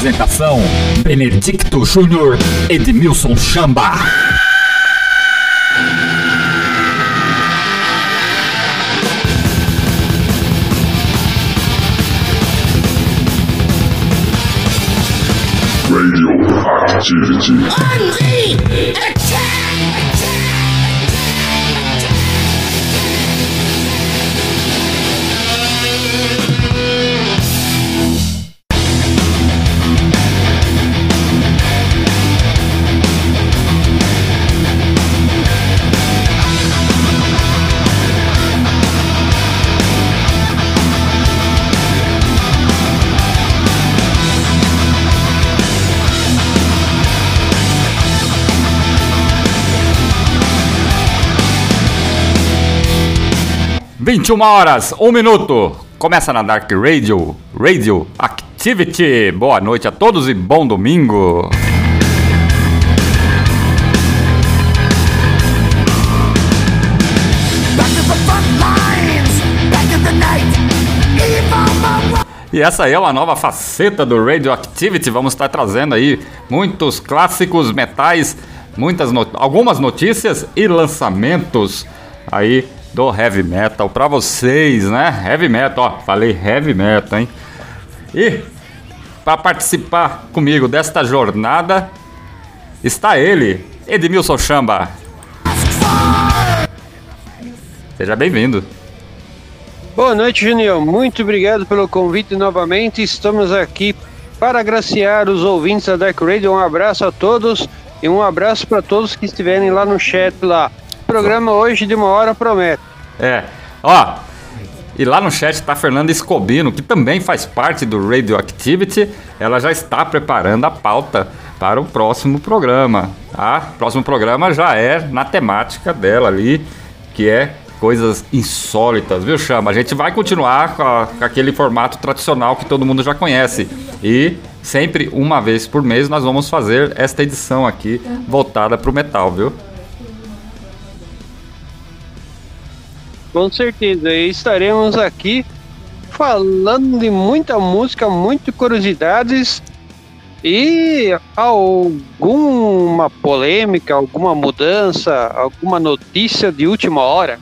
Apresentação: Benedicto Júnior, Edmilson Chamba. Radio Activity. Vinte e uma horas, um minuto. Começa na Dark Radio, Radio Activity. Boa noite a todos e bom domingo. E essa aí é uma nova faceta do Radioactivity. Vamos estar trazendo aí muitos clássicos metais, muitas no- algumas notícias e lançamentos aí do heavy metal para vocês, né? Heavy metal, ó, falei heavy metal, hein? E para participar comigo desta jornada está ele, Edmilson Chamba. Seja bem-vindo. Boa noite, Junior. Muito obrigado pelo convite novamente. Estamos aqui para agraciar os ouvintes da Dark Radio. Um abraço a todos e um abraço para todos que estiverem lá no chat lá. Programa hoje de uma hora promete. É, ó. E lá no chat tá a Fernanda Escobino, que também faz parte do Radioactivity. Ela já está preparando a pauta para o próximo programa. Tá? O próximo programa já é na temática dela ali, que é coisas insólitas, viu, Chama? A gente vai continuar com, a- com aquele formato tradicional que todo mundo já conhece. E sempre uma vez por mês nós vamos fazer esta edição aqui voltada para o metal, viu? Com certeza. E estaremos aqui falando de muita música, muitas curiosidades e alguma polêmica, alguma mudança, alguma notícia de última hora.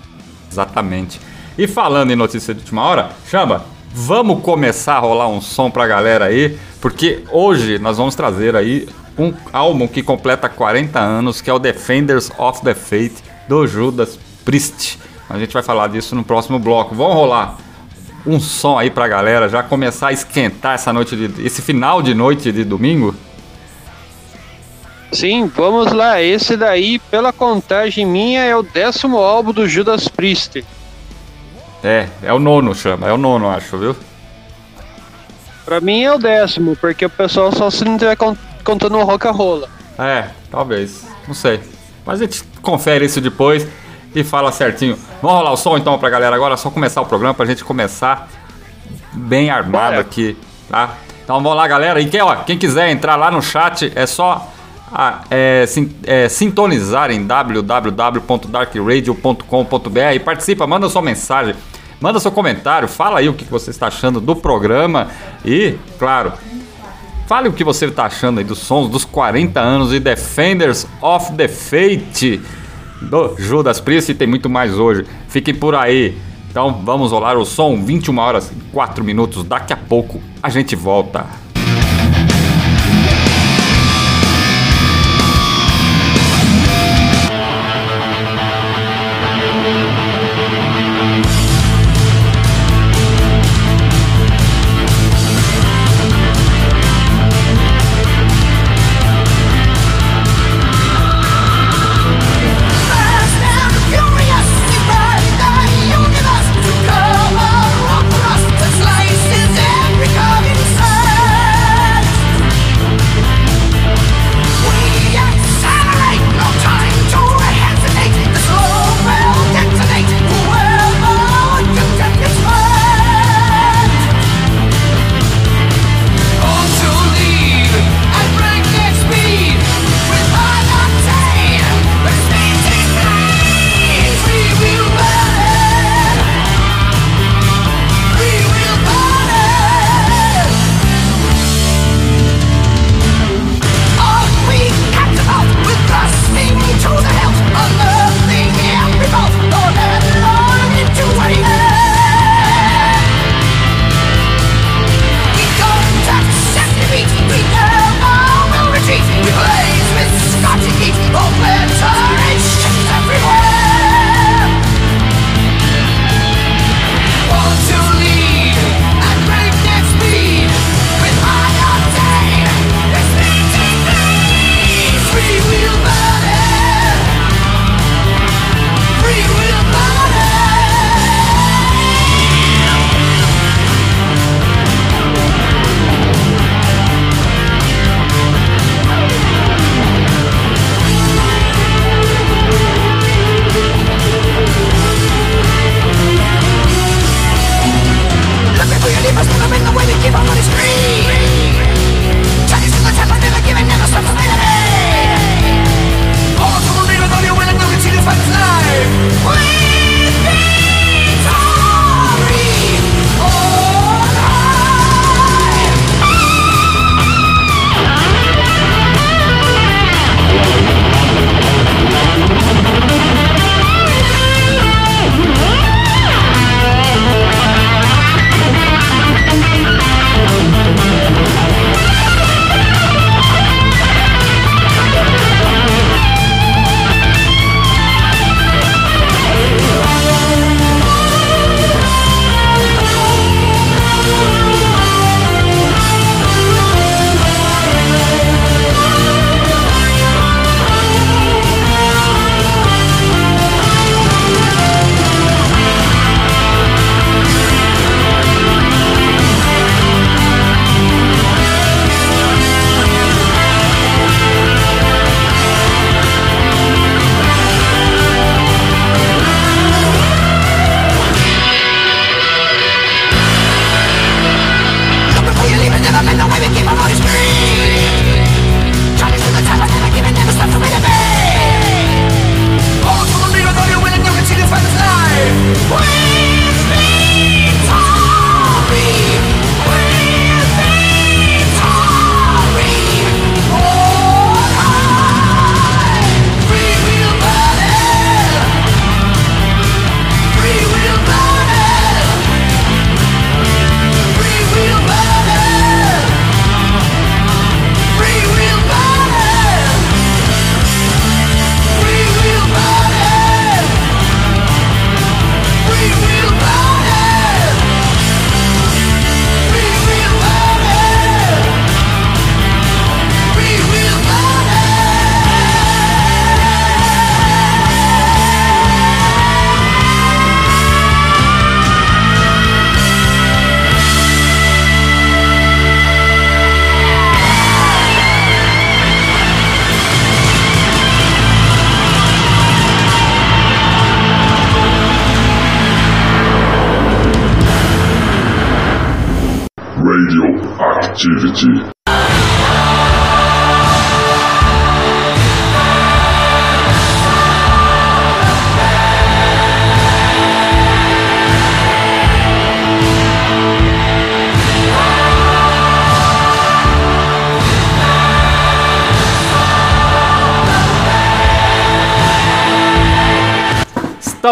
Exatamente. E falando em notícia de última hora, Chamba, vamos começar a rolar um som pra galera aí, porque hoje nós vamos trazer aí um álbum que completa 40 anos, que é o Defenders of the Faith do Judas Priest. A gente vai falar disso no próximo bloco. Vamos rolar um som aí pra galera já começar a esquentar essa noite de, esse final de noite de domingo. Sim, vamos lá. Esse daí, pela contagem minha, é o décimo álbum do Judas Priest. É, é o nono, Chama, é o nono, acho, viu? Pra mim é o décimo, porque o pessoal só se não estiver con- contando o rock and roll. É, talvez. Não sei. Mas a gente confere isso depois e fala certinho. Vamos rolar o som então pra galera agora, só começar o programa pra gente começar bem armado Bora. aqui, tá? Então vamos lá, galera. E quem, ó, quem quiser entrar lá no chat, é só ah, é, sin- é, sintonizar em www.darkradio.com.br e participa, manda sua mensagem, manda seu comentário, fala aí o que você está achando do programa e, claro, Fale o que você está achando aí dos sons dos 40 anos de Defenders of the Fate do Judas Priest e tem muito mais hoje. Fiquem por aí. Então vamos rolar o som, 21 horas e 4 minutos. Daqui a pouco a gente volta.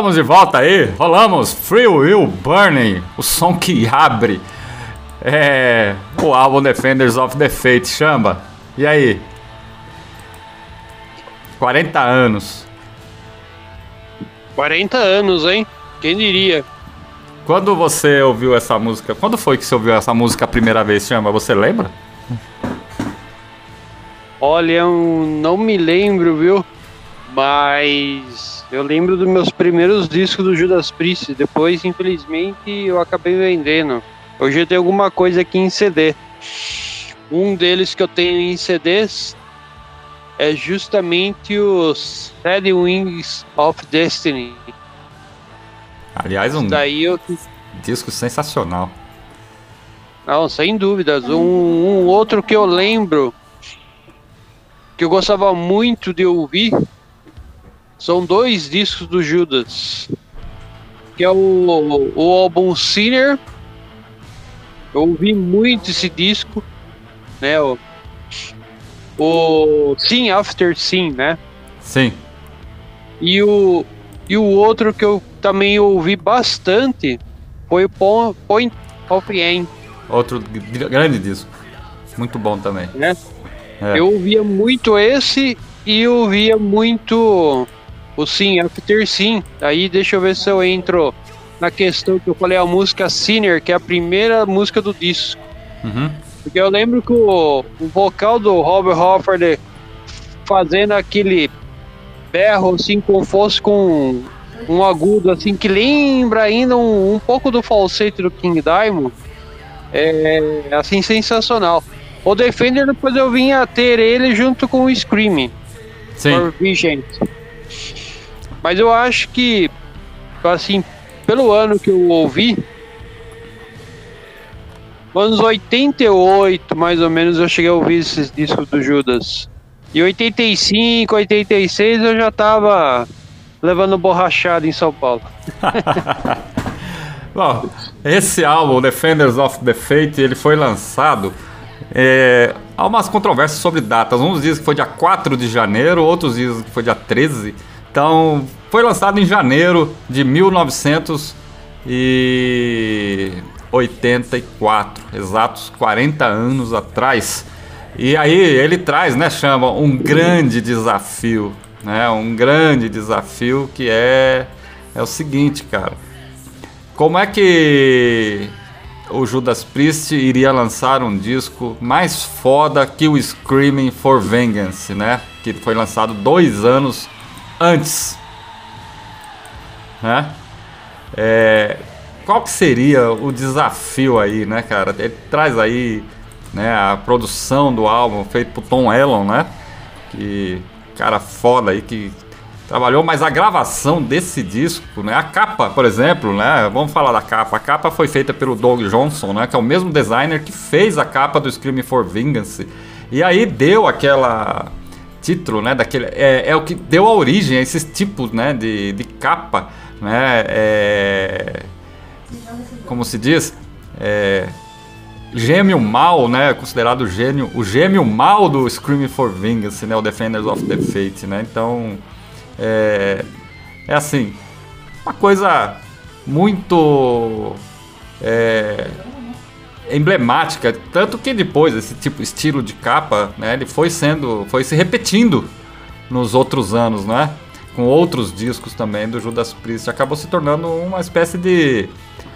Estamos de volta aí, rolamos Free Will Burning, o som que abre é, o álbum Defenders of the Fate, chama. E aí? 40 anos. 40 anos, hein? Quem diria? Quando você ouviu essa música? Quando foi que você ouviu essa música a primeira vez, chama? Você lembra? Olha, eu não me lembro, viu? Mas eu lembro dos meus primeiros discos do Judas Priest. Depois, infelizmente, eu acabei vendendo. Hoje eu tenho alguma coisa aqui em CD. Um deles que eu tenho em CDs é justamente o Sad Wings of Destiny. Aliás, um eu... disco sensacional. Não, sem dúvidas. Um, um outro que eu lembro que eu gostava muito de ouvir são dois discos do Judas. Que é o, o álbum Sinner. Eu ouvi muito esse disco. Né? O, o Sin After Sin, né? Sim. E o, e o outro que eu também ouvi bastante foi o Point of End. Outro grande disco. Muito bom também. Né? É. Eu ouvia muito esse e eu ouvia muito o Sim After Sim. Aí deixa eu ver se eu entro na questão que eu falei, a música Sinner, que é a primeira música do disco. Uhum. Porque eu lembro que o, o vocal do Robert Hofford fazendo aquele berro assim, como fosse com um agudo assim, que lembra ainda um, um pouco do falsete do King Diamond. É assim, sensacional. O Defender depois eu vim a ter ele junto com o Screaming. Sim. Vigente. Mas eu acho que, assim, pelo ano que eu ouvi, anos 88, mais ou menos, eu cheguei a ouvir esses discos do Judas. E 85, 86 eu já tava levando borrachada em São Paulo. Bom, esse álbum, Defenders of the Fate, ele foi lançado. É, há umas controvérsias sobre datas. Uns dizem que foi dia 4 de janeiro, outros dizem que foi dia 13. Então, foi lançado em janeiro de 1984, exatos 40 anos atrás. E aí ele traz, né, chama um grande desafio, né? Um grande desafio que é é o seguinte, cara. Como é que o Judas Priest iria lançar um disco mais foda que o Screaming for Vengeance, né? Que foi lançado dois anos antes. Né? É, qual que seria o desafio aí, né, cara? Ele traz aí né, a produção do álbum feito por Tom Elon, né? Que cara foda aí que trabalhou, mas a gravação desse disco, né? A capa, por exemplo, né? Vamos falar da capa. A capa foi feita pelo Doug Johnson, né? Que é o mesmo designer que fez a capa do Screaming for Vengeance. E aí deu aquela título, né? Daquele, é, é o que deu a origem a esses tipos, né? De, de capa, né? É, como se diz? É, gêmeo mal, né? Considerado gênio, o gêmeo mal do Screaming for Vengeance, né? O Defenders of the Fate, né? Então, é, é assim, uma coisa muito é, emblemática, tanto que depois esse tipo estilo de capa, né, ele foi sendo, foi se repetindo nos outros anos, né? Com outros discos também do Judas Priest, acabou se tornando uma espécie de,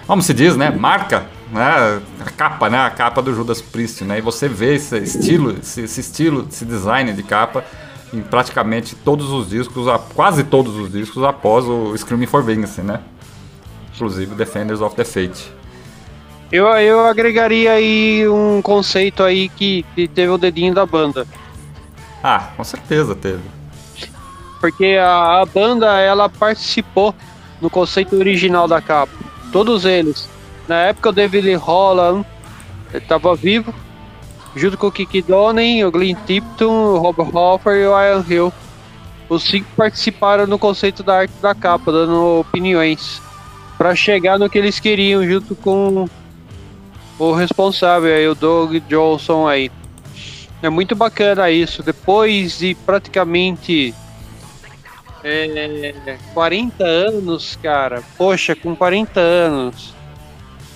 como se diz, né, marca, né, a capa, né, a capa do Judas Priest, né? E você vê esse estilo, esse, esse estilo, esse design de capa em praticamente todos os discos, quase todos os discos após o Screaming for Vengeance, né? Inclusive Defenders of the Fate. Eu, eu agregaria aí um conceito aí que, que teve o dedinho da banda. Ah, com certeza teve. Porque a, a banda, ela participou no conceito original da capa. Todos eles. Na época o David Holland estava vivo. junto com o Kiki Donen, o Glenn Tipton, o Rob Hoffer e o Ian Hill. Os cinco participaram no conceito da arte da capa, dando opiniões para chegar no que eles queriam, junto com o responsável aí, o Doug Johnson aí. É muito bacana isso. Depois de praticamente é, 40 anos, cara. Poxa, com 40 anos.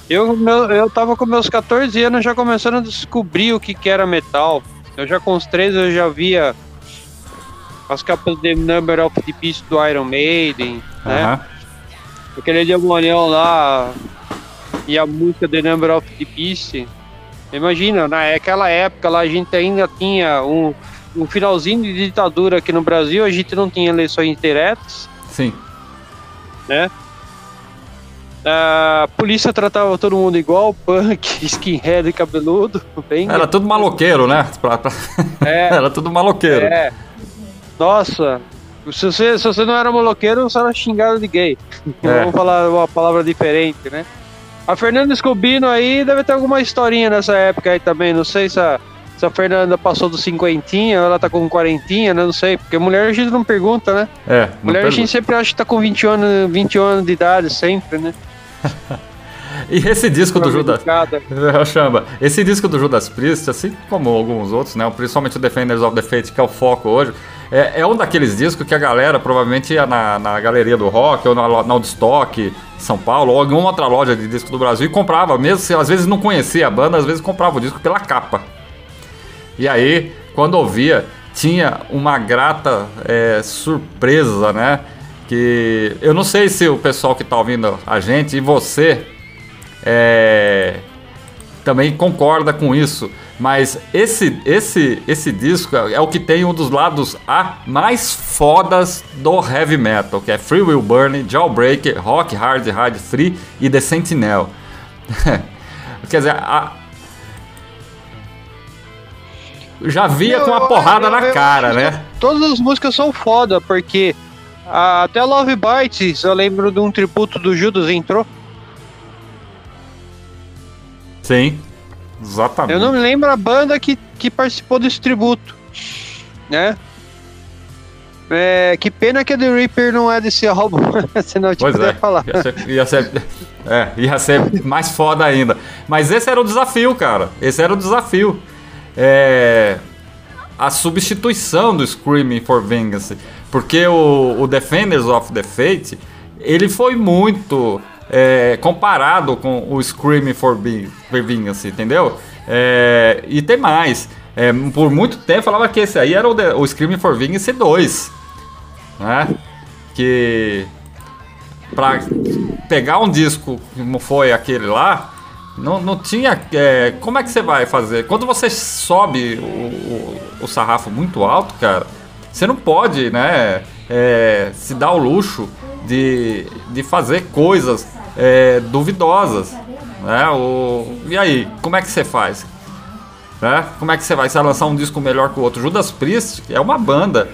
Eu, meu, eu tava com meus 14 anos já começando a descobrir o que, que era metal. Eu já com os 13 eu já via as capas de Number of the Beast do Iron Maiden, né? Aquele demonião lá e a música The Number of the Beast. Imagina, naquela época lá a gente ainda tinha um, um finalzinho de ditadura aqui no Brasil, a gente não tinha eleições diretas, Sim. né? A polícia tratava todo mundo igual, punk, skinhead cabeludo, bem... Era tudo maloqueiro, né? Pra- pra- É. Era tudo maloqueiro. É. Nossa, se você, se você não era maloqueiro, você era xingado de gay. É. Vamos falar uma palavra diferente, né? A Fernanda Scobino aí deve ter alguma historinha nessa época aí também. Não sei se a, se a Fernanda passou do cinquentinha, ela tá com quarentinha, né? Não sei. Porque mulher a gente não pergunta, né? É, Mulher a pergunta. gente sempre acha que tá com 20 anos, 21 anos de idade, sempre, né? E esse disco do Judas. Chamba, esse disco do Judas Priest, assim como alguns outros, né? Principalmente o Defenders of the Faith, que é o foco hoje, é, é um daqueles discos que a galera provavelmente ia na, na galeria do rock ou na, na Woodstock, São Paulo, ou em alguma outra loja de disco do Brasil e comprava, mesmo se às vezes não conhecia a banda, às vezes comprava o disco pela capa. E aí, quando ouvia, tinha uma grata é, surpresa, né? Que eu não sei se o pessoal que tá ouvindo a gente e você é, também concorda com isso, mas esse, esse, esse disco é o que tem um dos lados A mais fodas do heavy metal, que é Free Will Burn, Jawbreak, Rock Hard Hard Free e The Sentinel. Quer dizer, a- já via com uma porrada na cara, né? Todas as músicas são foda, porque até Love Bites, eu lembro de um tributo do Judas entrou. Sim, exatamente. Eu não me lembro a banda que, que participou desse tributo, né? É, que pena que a The Reaper não é desse álbum, senão eu te Pois é, falar. Ia ser, ia, ser, é, ia ser mais foda ainda. Mas esse era o desafio, cara. Esse era o desafio. É, a substituição do Screaming for Vengeance. Porque o, o Defenders of the Fate, ele foi muito é, comparado com o Screaming for Vengeance, entendeu? É, e tem mais. É, por muito tempo falava que esse aí era o, o Screaming for Vengeance 2. Né? Que pra pegar um disco como foi aquele lá, não, não tinha. é, como é que você vai fazer? Quando você sobe o, o, o sarrafo muito alto, cara, você não pode, né? é, se dar o luxo de, de fazer coisas é, duvidosas. Né? O, e aí, como é que você faz? Né? Como é que você vai? Você vai lançar um disco melhor que o outro? Judas Priest é uma banda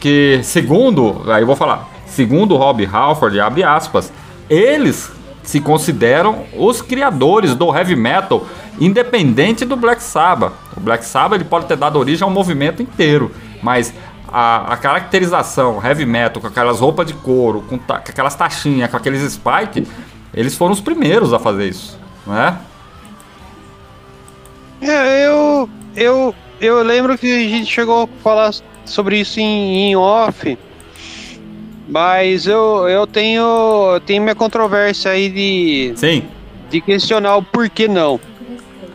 que, segundo, aí eu vou falar, segundo Rob Halford, abre aspas, eles se consideram os criadores do heavy metal, independente do Black Sabbath. O Black Sabbath ele pode ter dado origem ao movimento inteiro, mas a, a caracterização heavy metal com aquelas roupas de couro, com, ta- com aquelas taxinhas, com aqueles spike, eles foram os primeiros a fazer isso, né? É, eu, eu, eu lembro que a gente chegou a falar sobre isso em, em off, mas eu, eu tenho, eu tenho minha controvérsia aí de, Sim. de questionar o porquê não.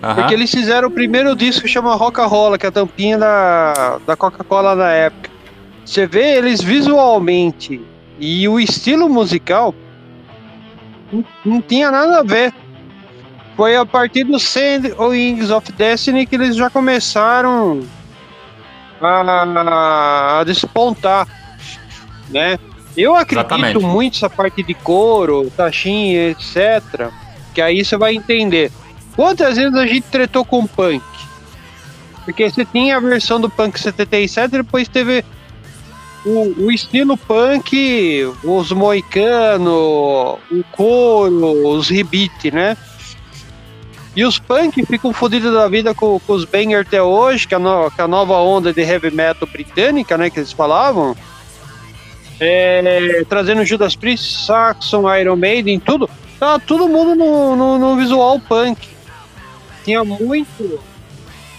aham. Porque eles fizeram o primeiro disco que chama Rock-Rolla, que é a tampinha da, da Coca-Cola na época. Você vê eles visualmente e o estilo musical não, tinha nada a ver. Foi a partir do Sand Wings of Destiny que eles já começaram a, a despontar, né? Eu acredito Exatamente. muito nessa parte de couro, taxinha, etc. Que aí você vai entender. Quantas vezes a gente tretou com punk? Porque você tinha a versão do punk 77 e depois teve o, o estilo punk, os moicanos, o couro, os rebite, né? E os punk ficam fodidos da vida com, com os banger até hoje, que a, no, que a nova onda de heavy metal britânica, né, que eles falavam. É, trazendo Judas Priest, Saxon, Iron Maiden, tudo. Tá todo mundo no, no, no visual punk. Tinha muito.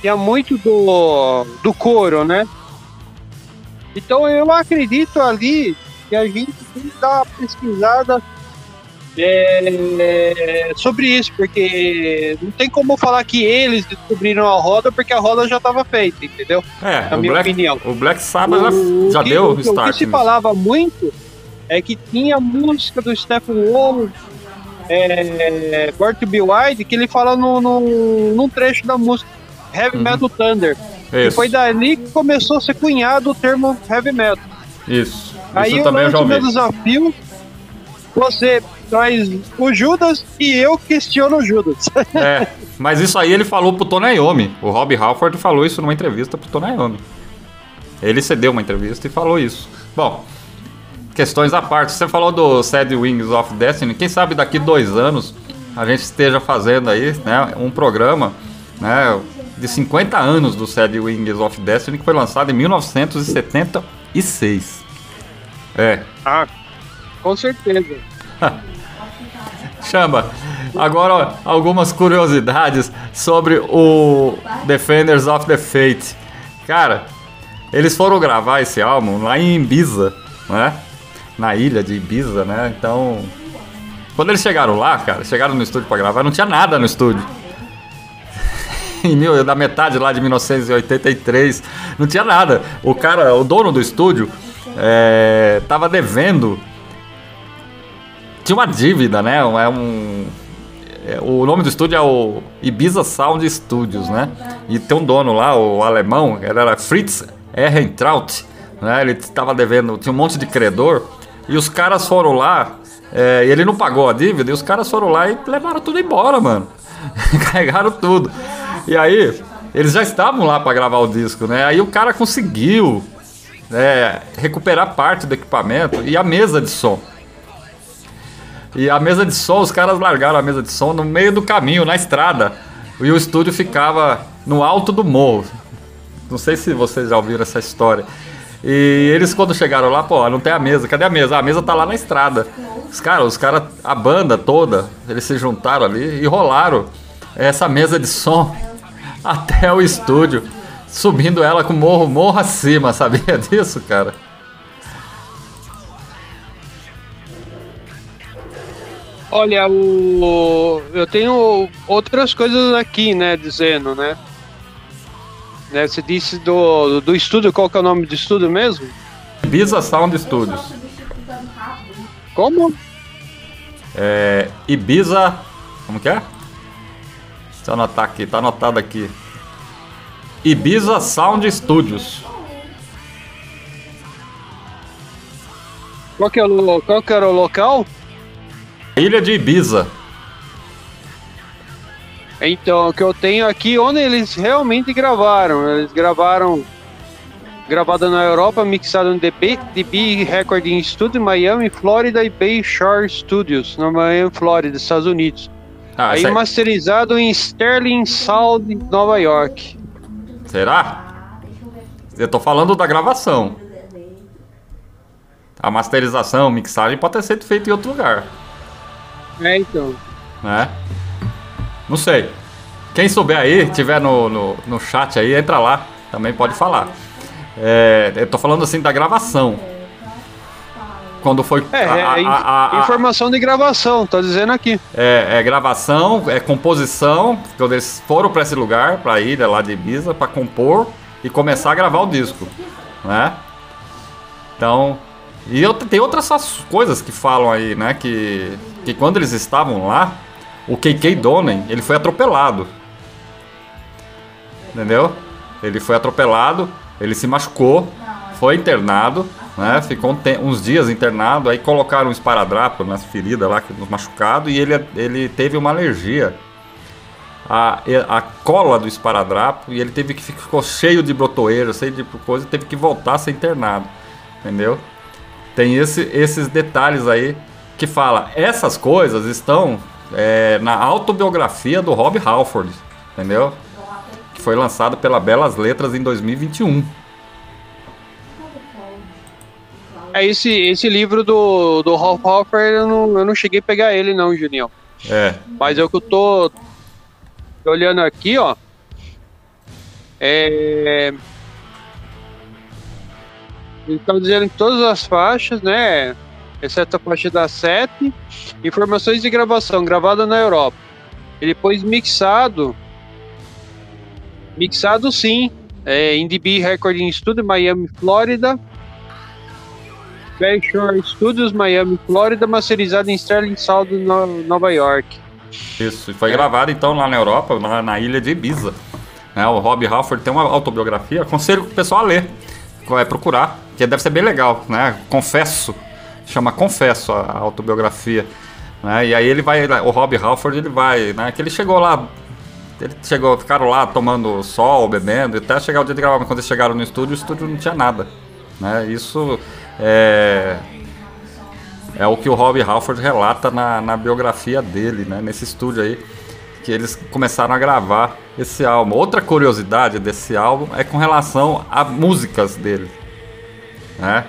Tinha muito do, do coro, né? Então eu acredito ali que a gente tem que dar uma pesquisada é, sobre isso, porque não tem como falar que eles descobriram a roda, porque a roda já estava feita, entendeu? É, Na minha Black, opinião. o Black Sabbath já, O já que- deu o o que, start. O que se nisso. falava muito é que tinha música do Stephen Wolf, é, Born to Be Wild, que ele fala no, no, num trecho da música Heavy Metal Thunder. E. Isso, foi dali que começou a ser cunhado o termo Heavy Metal. isso. Aí isso eu também eu já meu desafio, você traz o Judas e eu questiono o Judas. É, mas isso aí ele falou pro Tony Iommi. O Rob Halford falou isso numa entrevista pro Tony Iommi. Ele cedeu uma entrevista e falou isso. Bom, questões à parte. Você falou do Sad Wings of Destiny. Quem sabe daqui dois anos a gente esteja fazendo aí né, um programa né, de 50 anos do Sad Wings of Destiny que foi lançado em 1976. É, ah, com certeza. Chama. Agora algumas curiosidades sobre o Defenders of the Fate. Cara, eles foram gravar esse álbum lá em Ibiza, né? Na ilha de Ibiza, né? Então, quando eles chegaram lá, cara, chegaram no estúdio pra gravar, não tinha nada no estúdio. em mil, da metade lá de 1983, não tinha nada. O cara, o dono do estúdio, é, tava devendo tinha uma dívida, né? É um. é, o nome do estúdio é o Ibiza Sound Studios, né? E tem um dono lá, o alemão, ele era Fritz Ehrentraut, né? Ele estava devendo, tinha um monte de credor, e os caras foram lá, é, e ele não pagou a dívida, e os caras foram lá e levaram tudo embora, mano. Carregaram tudo. E aí, eles já estavam lá para gravar o disco, né? Aí o cara conseguiu é, recuperar parte do equipamento e a mesa de som. E a mesa de som, os caras largaram a mesa de som no meio do caminho, na estrada. E o estúdio ficava no alto do morro. Não sei se vocês já ouviram essa história. E eles quando chegaram lá, pô, não tem a mesa. Cadê a mesa? Ah, a mesa tá lá na estrada. Os caras, os caras, a banda toda, eles se juntaram ali e rolaram essa mesa de som até o estúdio, subindo ela com morro, morro acima, sabia disso, cara? Olha, o... eu tenho outras coisas aqui, né, dizendo, né? né você disse do, do estúdio, qual que é o nome do estúdio mesmo? Ibiza Sound Studios. Como? É, Ibiza. Como que é? Deixa eu anotar aqui, tá anotado aqui. Ibiza Sound Studios. Qual que, é o, qual que era o local? Ilha de Ibiza. Então, o que eu tenho aqui, onde eles realmente gravaram. Eles gravaram, gravado na Europa, mixado no DB, DB Recording Studio Miami, Flórida e Bay Shore Studios, na Miami, Flórida, Estados Unidos. Ah, Aí aí- masterizado em Sterling Sound, Nova York. Será? Eu tô falando da gravação. A masterização, mixagem pode ter sido feita em outro lugar, É, então. né? Não sei. Quem souber aí, tiver no, no, no chat aí, entra lá. Também pode falar. É, eu tô falando assim da gravação. Quando foi. É, a- é a- in- a- a- informação de gravação, tô dizendo aqui. É, é gravação, é composição, quando eles foram para esse lugar, para a ilha lá de Ibiza, para compor e começar a gravar o disco, né? Então, e eu, tem outras coisas que falam aí, né? Que, que quando eles estavam lá, o KK Donen, ele foi atropelado. Entendeu? Ele foi atropelado, ele se machucou, foi internado, né? Ficou uns dias internado, aí colocaram um esparadrapo nas feridas lá, machucado, e ele, ele teve uma alergia à cola do esparadrapo, e ele teve que ficou cheio de brotoeira, cheio de coisa, teve que voltar a ser internado, entendeu? Tem esse- esses detalhes aí que fala, essas coisas estão é, na autobiografia do Rob Halford, entendeu? Que foi lançado pela Belas Letras em 2021. É esse, esse livro do, do Halford, eu não, eu não cheguei a pegar ele não, Juninho. É. Mas é o que eu tô, olhando aqui, ó. É... Ele tá dizendo que todas as faixas, né? Exceto a faixa da 7, informações de gravação, gravada na Europa. E depois mixado. Mixado sim. É, IndieB Recording Studio, Miami, Flórida. Bayshore Studios, Miami, Flórida, masterizado em Sterling Sound, no, Nova York. Isso, e foi gravado então lá na Europa, na, na ilha de Ibiza. Né, o Rob Halford tem uma autobiografia, aconselho o pessoal a ler, é procurar, que deve ser bem legal, né? Confesso, chama Confesso a, a autobiografia. Né? E aí ele vai, o Rob Halford, ele vai, né? Que ele chegou lá, ele chegou, ficaram lá tomando sol, bebendo, até chegar o dia de gravar, mas quando eles chegaram no estúdio, o estúdio não tinha nada. Né? Isso é, é o que o Rob Halford relata na, na biografia dele, né? Nesse estúdio aí, que eles começaram a gravar esse álbum. Outra curiosidade desse álbum é com relação a músicas dele, né?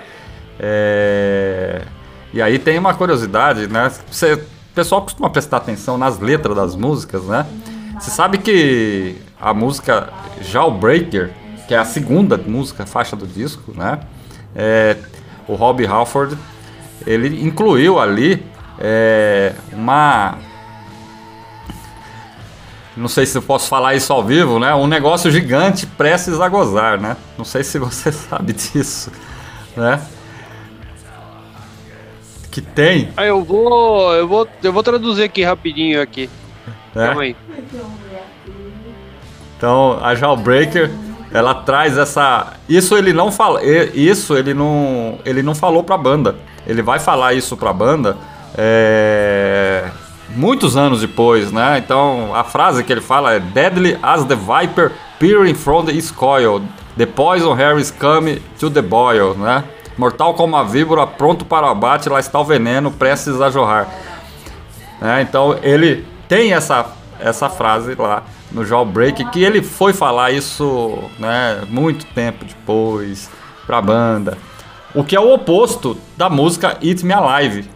É... E aí tem uma curiosidade, né? Você, o pessoal costuma prestar atenção nas letras das músicas, né? Você sabe que a música Jawbreaker, que é a segunda música, faixa do disco, né? É, o Rob Halford, ele incluiu ali é, uma não sei se eu posso falar isso ao vivo, né? Um negócio gigante prestes a gozar, né? Não sei se você sabe disso, né? Que tem. Ah, eu vou, eu vou, eu vou traduzir aqui rapidinho aqui. É? Calma aí. Então, a Jawbreaker, ela traz essa, isso ele não fala, isso ele não, ele não falou para a banda. Ele vai falar isso para a banda. É muitos anos depois, né? Então a frase que ele fala é Deadly as the viper peering from the scoil, the poison hair is come to the boil, né? Mortal como a víbora, pronto para o abate, lá está o veneno, prestes a jorrar. É, então ele tem essa, essa frase lá no Jawbreak, que ele foi falar isso né, muito tempo depois para a banda. O que é o oposto da música It Me Alive,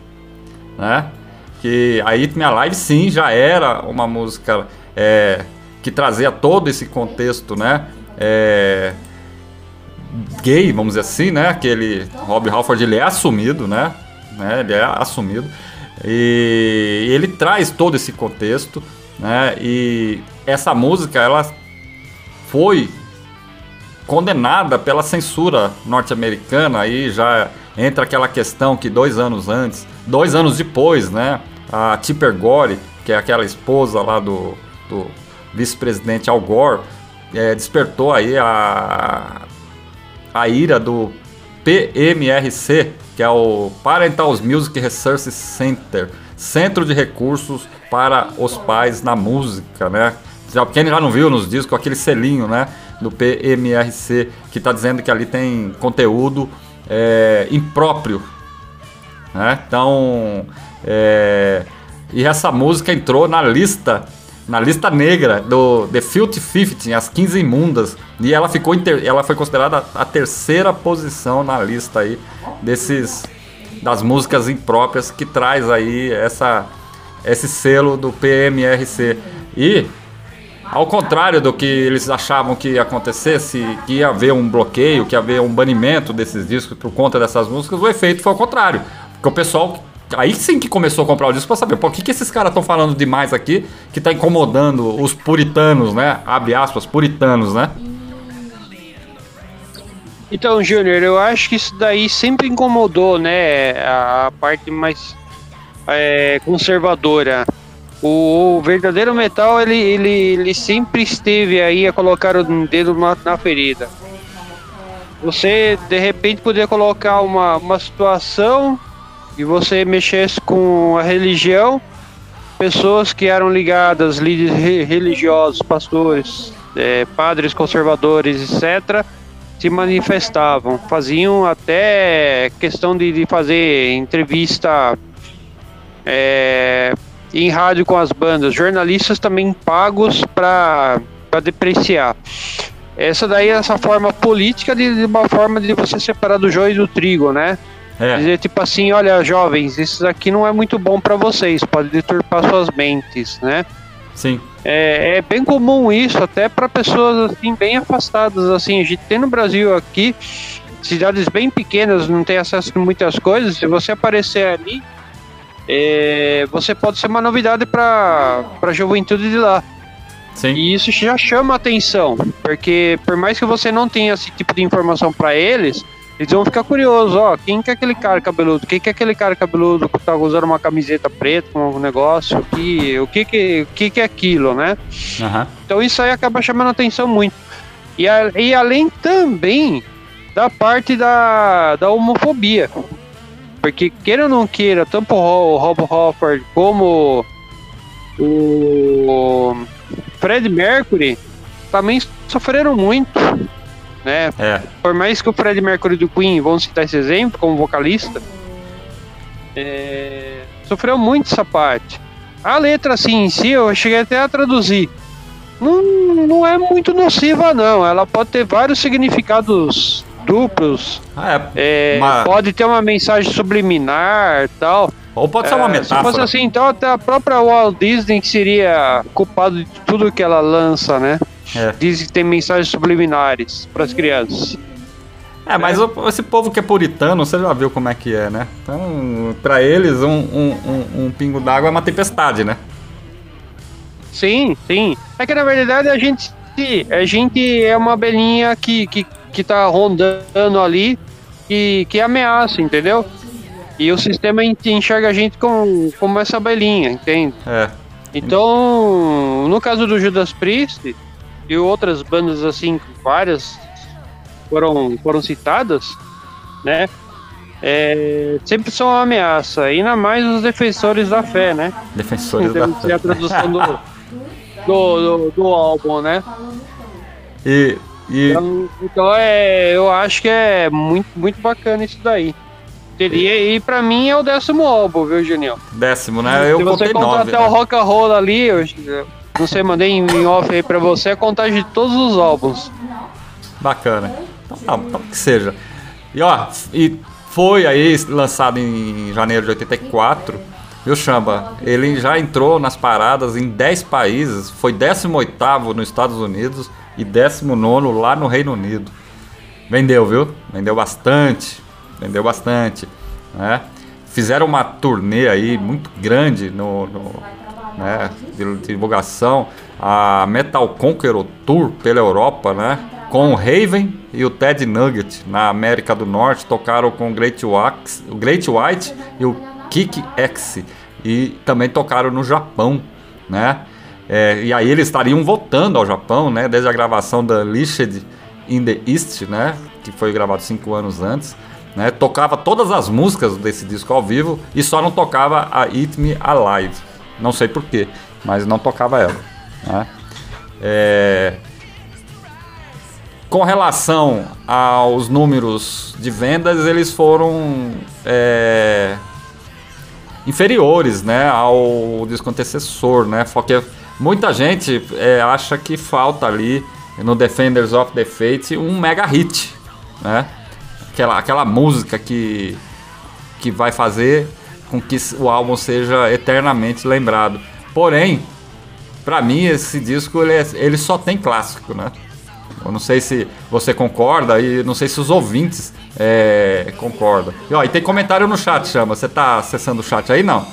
né? que a It Me Alive sim já era uma música é, que trazia todo esse contexto, né? É, gay, vamos dizer assim, né? Aquele Rob Halford ele é assumido, né? né? Ele é assumido e ele traz todo esse contexto, né? E essa música ela foi condenada pela censura norte-americana aí já entra aquela questão que dois anos antes, dois anos depois, né, a Tipper Gore, que é aquela esposa lá do, do vice-presidente Al Gore, é, despertou aí a, a ira do PMRC, que é o Parental Music Research Center, Centro de Recursos para os Pais na Música, né? Já, quem já não viu nos discos, aquele selinho, né? Do PMRC, que está dizendo que ali tem conteúdo é, impróprio. Né? Então, é, e essa música entrou na lista, na lista negra do The Filthy Fifteen, as 15 imundas, e ela ficou ela foi considerada a terceira posição na lista aí desses das músicas impróprias que traz aí essa esse selo do PMRC. E ao contrário do que eles achavam que ia acontecer, se que ia haver um bloqueio, que ia haver um banimento desses discos por conta dessas músicas, o efeito foi o contrário. Porque o pessoal aí sim que começou a comprar o disco para saber, por que, que esses caras estão falando demais aqui que tá incomodando os puritanos, né? Abre aspas, puritanos, né? Então, Júnior, eu acho que isso daí sempre incomodou, né? A parte mais é, conservadora o, verdadeiro metal, ele, ele, ele sempre esteve aí a colocar o dedo na, na ferida. Você, de repente, poderia colocar uma, uma situação e você mexesse com a religião, pessoas que eram ligadas, líderes religiosos, pastores, é, padres conservadores, etc., se manifestavam, faziam até questão de, de fazer entrevista é, em rádio com as bandas, jornalistas também pagos para depreciar. Essa daí é essa forma política de, de, uma forma de você separar do joio do trigo, né? É. Dizer tipo assim, olha, jovens, isso aqui não é muito bom para vocês, pode deturpar suas mentes, né? Sim. É, é bem comum isso, até para pessoas assim bem afastadas, assim, a gente tem no Brasil aqui cidades bem pequenas, não tem acesso a muitas coisas. Se você aparecer ali, é, você pode ser uma novidade para a juventude de lá. Sim. E isso já chama atenção, porque por mais que você não tenha esse tipo de informação para eles, eles vão ficar curiosos, ó, quem que é aquele cara cabeludo? Quem que é aquele cara cabeludo que tá usando uma camiseta preta com um negócio? Que, o que que, o que que é aquilo, né? Uhum. Então isso aí acaba chamando atenção muito. E, a, e além também da parte da, da homofobia. Porque queira ou não queira, tanto o Rob Hofford como o Fred Mercury também sofreram muito, né? É. Por mais que o Fred Mercury do Queen, vamos citar esse exemplo como vocalista, é, sofreu muito essa parte. A letra assim em si, eu cheguei até a traduzir. Não, não é muito nociva, não. Ela pode ter vários significados duplos. Ah, é, é uma... Pode ter uma mensagem subliminar tal. Ou pode ser uma é, metáfora. Se fosse assim, então até a própria Walt Disney que seria culpado de tudo que ela lança, né? É. Diz que tem mensagens subliminares para as crianças. É, mas é. esse povo que é puritano, você já viu como é que é, né? Então, para eles, um, um, um, um pingo d'água é uma tempestade, né? Sim, sim. É que na verdade a gente, a gente é uma abelhinha que, que, que tá rondando ali e que ameaça, entendeu? E o sistema enxerga a gente como, como essa abelhinha, entende? É. Então, no caso do Judas Priest e outras bandas assim, várias foram, foram citadas, né? É, sempre são uma ameaça, ainda mais os defensores da fé, né? Defensores da fé. a tradução do, do, do, do, álbum, né? E, e... Então, então, é, eu acho que é muito, muito bacana isso daí. Teria, e pra mim é o décimo álbum, viu, Juninho? Décimo, né? Eu Se você contar até né? o rock and roll ali, eu, não sei, mandei em off aí pra você a contagem de todos os álbuns. Bacana. Então, tá, então que seja. E ó, e foi aí lançado em janeiro de 84. Viu, Chamba? Ele já entrou nas paradas em 10 países, foi 18 nos Estados Unidos e 19 lá no Reino Unido. Vendeu, viu? Vendeu bastante vendeu bastante, né? Fizeram uma turnê aí muito grande no, no né, de, divulgação, a Metal Conqueror Tour pela Europa, né? Com o Raven e o Ted Nugget na América do Norte tocaram com o Great, Wax, o Great White e o Kick X e também tocaram no Japão, né? É, e aí eles estariam voltando ao Japão, né? Desde a gravação da Lished in the East, né? Que foi gravado cinco anos antes. Né? Tocava todas as músicas desse disco ao vivo e só não tocava a Eat Me Alive. Não sei porquê, mas não tocava ela. Né? É... Com relação aos números de vendas, eles foram é... inferiores né, ao disco antecessor, né? Porque muita gente é, acha que falta ali no Defenders of the Fate um mega hit, né? aquela, aquela música que, que vai fazer com que o álbum seja eternamente lembrado. Porém, para mim esse disco ele, é, ele só tem clássico, né? Eu não sei se você concorda e não sei se os ouvintes é, concordam. E, ó, e tem comentário no chat, chama. Você tá acessando o chat aí, não?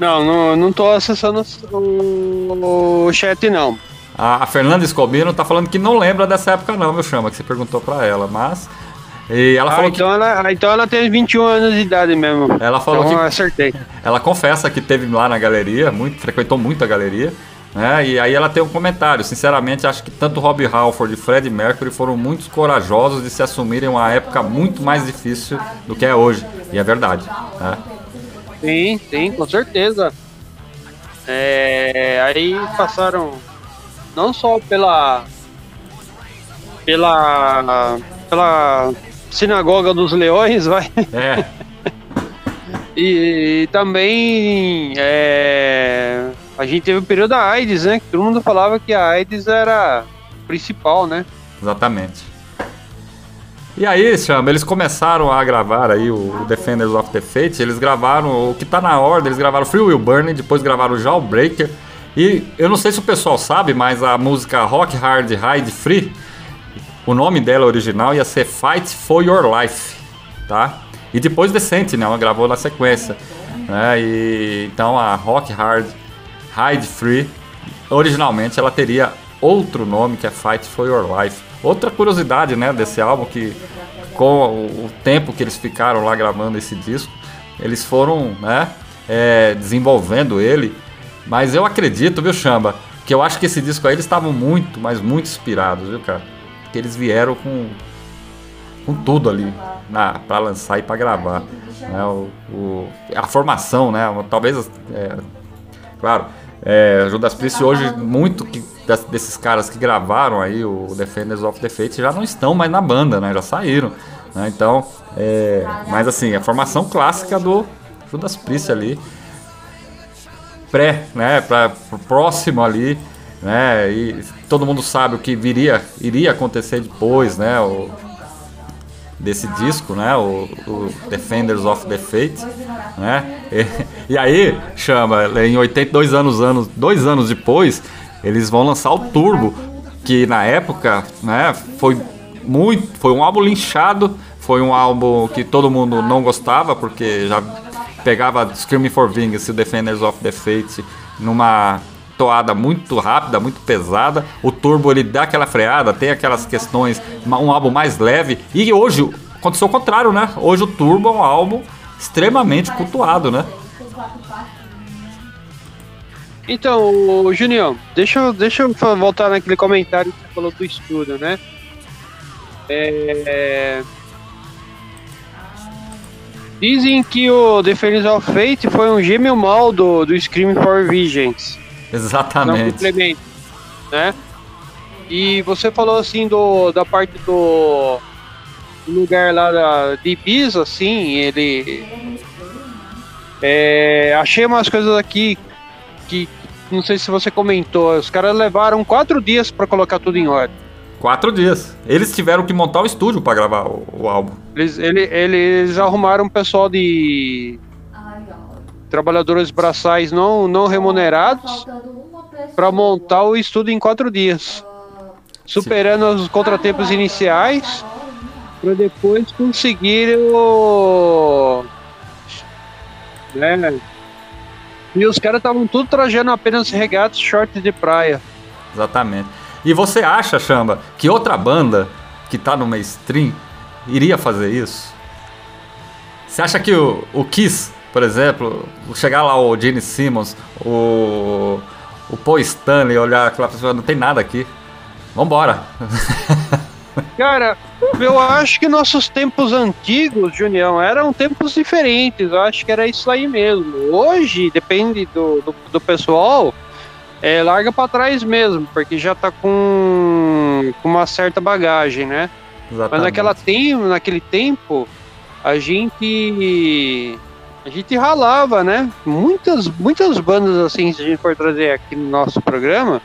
Não, não, não tô acessando o, o chat, não. A, a Fernanda Escobino tá falando que não lembra dessa época, não, meu chama, que você perguntou para ela. Mas e ela ah, falou então que... ela, ah, então ela tem 21 anos de idade mesmo. Ela falou então que. acertei. Ela confessa que teve lá na galeria, muito, frequentou muito a galeria. Né? E aí ela tem um comentário. Sinceramente, acho que tanto Robbie Halford e Fred Mercury foram muito corajosos de se assumirem uma época muito mais difícil do que é hoje. E é verdade. Né? Sim, sim, com certeza. É, aí passaram não só pela pela pela Sinagoga dos Leões, vai. É. E, e também é, a gente teve o período da AIDS, né? Que todo mundo falava que a AIDS era principal, né? Exatamente. E aí, chama, eles começaram a gravar aí o Defenders of the Fate, eles gravaram o que tá na ordem, eles gravaram Free Will Burning, depois gravaram Jawbreaker. E eu não sei se o pessoal sabe, mas a música Rock Hard Ride Free, o nome dela original ia ser Fight for Your Life, tá? E depois The Sentinel, ela gravou na sequência. Né? E, então a Rock Hard Ride Free, originalmente ela teria outro nome que é Fight for Your Life. Outra curiosidade, né, desse álbum que com o tempo que eles ficaram lá gravando esse disco, eles foram, né, é, desenvolvendo ele. Mas eu acredito, viu, Chamba, que eu acho que esse disco aí eles estavam muito, mas muito inspirados, viu, cara? Que eles vieram com com tudo ali para lançar e para gravar. Né? O, o, a formação, né? Talvez, é, claro, é, Judas Priest hoje, muito que, desses caras que gravaram aí o Defenders of the já não estão mais na banda, né? Já saíram. Né? Então, é, mas assim, a formação clássica do Judas Priest ali, pré, né? Para próximo ali, né? E todo mundo sabe o que viria, iria acontecer depois, né? O, desse disco, né? O, o, Defenders of the Fate, né? E, e, aí chama em 82 anos, anos, dois anos depois, eles vão lançar o Turbo, que na época, né? Foi muito, foi um álbum linchado, foi um álbum que todo mundo não gostava porque já pegava Screaming for Vengeance e Defenders of the Fate numa toada muito rápida, muito pesada. O turbo ele dá aquela freada, tem aquelas questões, um álbum mais leve. E hoje aconteceu o contrário, né? Hoje o turbo é um álbum extremamente cultuado, né? Então, Junião, deixa, deixa eu voltar naquele comentário que você falou do estudo, né? É... Dizem que o Defenders of Fate foi um gêmeo mal do, do Scream for Visions. Exatamente. complemento, né? E você falou assim do, da parte do lugar lá da, de Ibiza, assim, ele. É, achei umas coisas aqui que não sei se você comentou. Os caras levaram quatro dias para colocar tudo em ordem. Quatro dias. Eles tiveram que montar o estúdio para gravar o, o, álbum. Eles, ele, eles arrumaram um pessoal de trabalhadores braçais não, não remunerados para montar o estudo em quatro dias, superando Sim. os contratempos iniciais para depois conseguir o. Né? E os caras estavam tudo trajando apenas regatas, shorts de praia. Exatamente. E você acha, Chamba, que outra banda que tá no mainstream iria fazer isso? Você acha que o, o Kiss por exemplo, chegar lá o Gene Simmons, o, o Paul Stanley, olhar aquela pessoa, não tem nada aqui. Vambora. Cara, eu acho que nossos tempos antigos, Junião, eram tempos diferentes. Eu acho que era isso aí mesmo. Hoje, depende do, do, do pessoal, é, larga para trás mesmo, porque já tá com, com uma certa bagagem, né? Exatamente. Mas naquela tem, naquele tempo, a gente a gente ralava, né? Muitas, muitas bandas assim, se a gente for trazer aqui no nosso programa,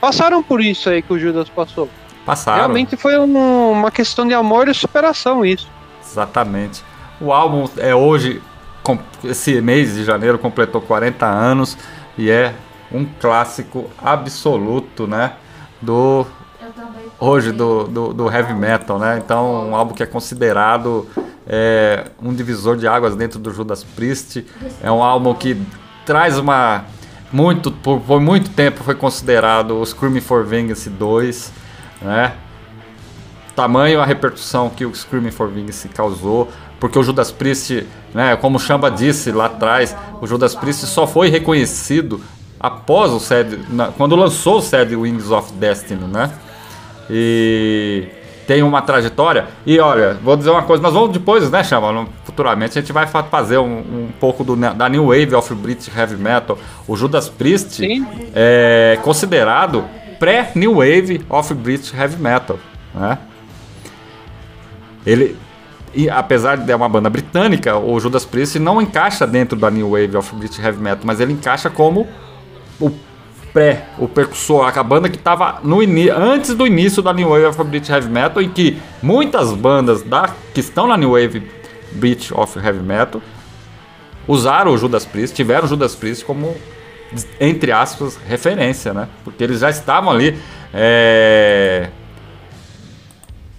passaram por isso aí que o Judas passou. Passaram. Realmente foi um, uma questão de amor e superação isso. Exatamente. O álbum é hoje, esse mês de janeiro completou 40 anos e é um clássico absoluto, né? Do hoje do, do, do, heavy metal, né? Então um álbum que é considerado é um divisor de águas dentro do Judas Priest. É um álbum que traz uma muito por, por muito tempo foi considerado o Screaming for Vengeance 2, né? Tamanho a repercussão que o Screaming for Vengeance causou, porque o Judas Priest, né, como o Chamba disse lá atrás, o Judas Priest só foi reconhecido após o Sad, quando lançou o Sad Wings of Destiny, né? E tem uma trajetória. E olha, vou dizer uma coisa, nós vamos depois, né, Chama? Futuramente a gente vai fazer um, um pouco do, da New Wave of British Heavy Metal. O Judas Priest Sim. é considerado pré-New Wave of British Heavy Metal, né? Ele, e apesar de ser uma banda britânica, o Judas Priest não encaixa dentro da New Wave of British Heavy Metal, mas ele encaixa como o pré, o percussor, a banda que estava antes do início da New Wave of British Heavy Metal, em que muitas bandas da, que estão na New Wave British of Heavy Metal usaram o Judas Priest, tiveram o Judas Priest como entre aspas referência, né? Porque eles já estavam ali é,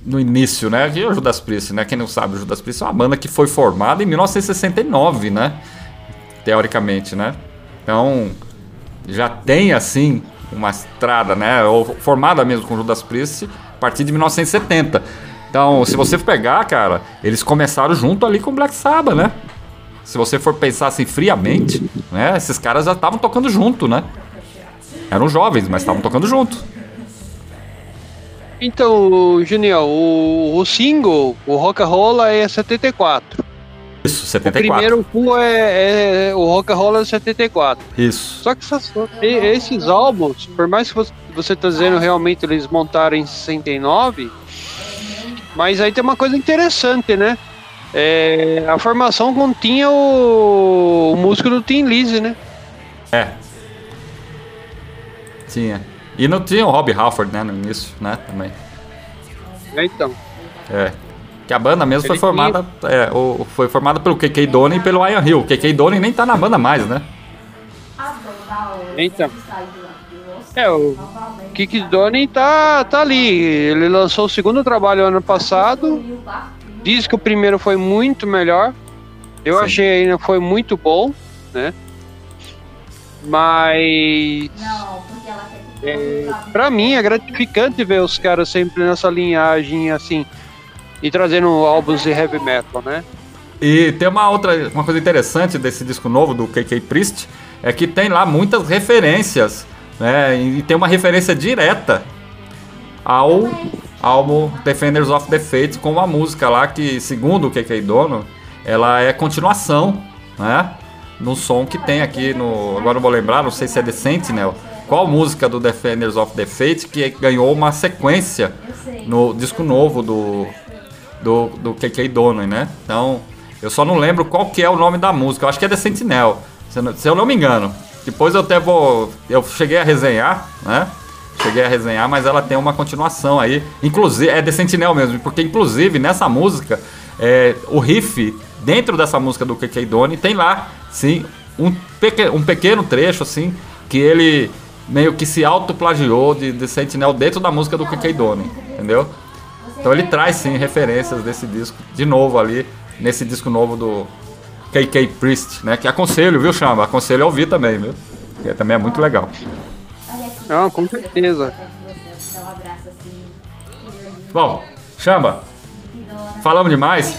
no início, né? E o Judas Priest, né? Quem não sabe, o Judas Priest é uma banda que foi formada em 1969, né? Teoricamente, né? Então, já tem assim uma estrada, né? Ou formada mesmo com o Judas Priest a partir de 1970. Então, se você pegar, cara, eles começaram junto ali com o Black Sabbath, né? Se você for pensar assim friamente, né? Esses caras já estavam tocando junto, né? Eram jovens, mas estavam tocando junto. Então, Junior, o, o single, o Rock Rolla é 74. Isso, 74. O primeiro full é, é o Rock Rolla é 74. Isso. Só que essas, esses álbuns, por mais que você tá dizendo realmente eles montaram em 69, mas aí tem uma coisa interessante, né? É, a formação continha o, o músico do Tim Lizzy, né? É. Tinha. E não tinha o Rob Halford, né, no início, né, também. É, então. É. Que a banda mesmo Ele foi formada, é, o, foi formada pelo KK Donny e pelo Ian Hill. O KK Donny nem tá na banda mais, né? Então. É, o Kiki Donny tá, tá ali. Ele lançou o segundo trabalho ano passado. Diz que o primeiro foi muito melhor. Eu Sim. achei ainda foi muito bom, né? Mas Não, porque ela quer que é, pra mim é gratificante ver os caras sempre nessa linhagem assim e trazendo álbuns de heavy metal, né? E tem uma outra uma coisa interessante desse disco novo do KK Priest é que tem lá muitas referências, né? E tem uma referência direta ao álbum Defenders of the com uma música lá que, segundo o KK Dono, ela é continuação, né? No som que tem aqui no. Agora não vou lembrar, não sei se é The Sentinel. Qual música do Defenders of the que ganhou uma sequência no disco novo do, do, do KK Dono, né? Então, eu só não lembro qual que é o nome da música. Eu acho que é The Sentinel, se eu não me engano. Depois eu até vou. Eu cheguei a resenhar, né? Cheguei a resenhar, mas ela tem uma continuação aí. Inclusive, é The Sentinel mesmo, porque inclusive nessa música, é, o riff dentro dessa música do KK Doni tem lá, sim, um, peque, um pequeno trecho, assim, que ele meio que se autoplagiou de The Sentinel dentro da música do KK Doni, entendeu? Então ele traz sim referências desse disco de novo ali, nesse disco novo do KK Priest, né? Que aconselho, viu, Chama? Aconselho a ouvir também, viu? Que também é muito legal. Não, com certeza. Bom, Chamba, falamos demais.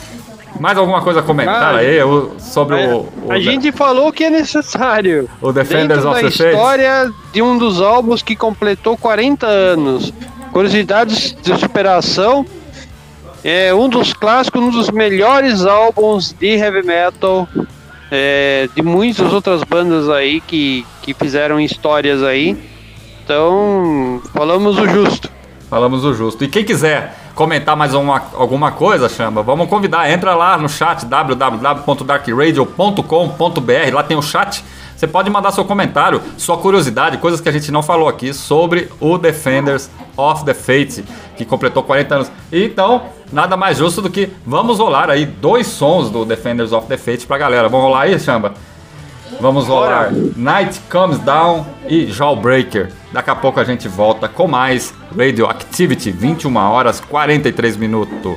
Mais alguma coisa a comentar Ah, aí sobre o, o, A gente falou que é necessário. o Defenders Dentro of da the Faith? história de um dos álbuns que completou 40 anos. Curiosidades de superação. É um dos clássicos, um dos melhores álbuns de heavy metal. é, de muitas outras bandas aí que, que fizeram histórias aí. Então, falamos o justo. Falamos o justo. E quem quiser comentar mais uma, alguma coisa, Chamba, vamos convidar. Entra lá no chat www.darkradio.com.br. Lá tem o chat. Você pode mandar seu comentário, sua curiosidade, coisas que a gente não falou aqui sobre o Defenders of the Fate, que completou 40 anos. Então, nada mais justo do que vamos rolar aí dois sons do Defenders of the Fate pra galera. Vamos rolar aí, Chamba? Vamos rolar Night Comes Down e Jawbreaker. Daqui a pouco a gente volta com mais Radioactivity, 21 horas 43 minutos.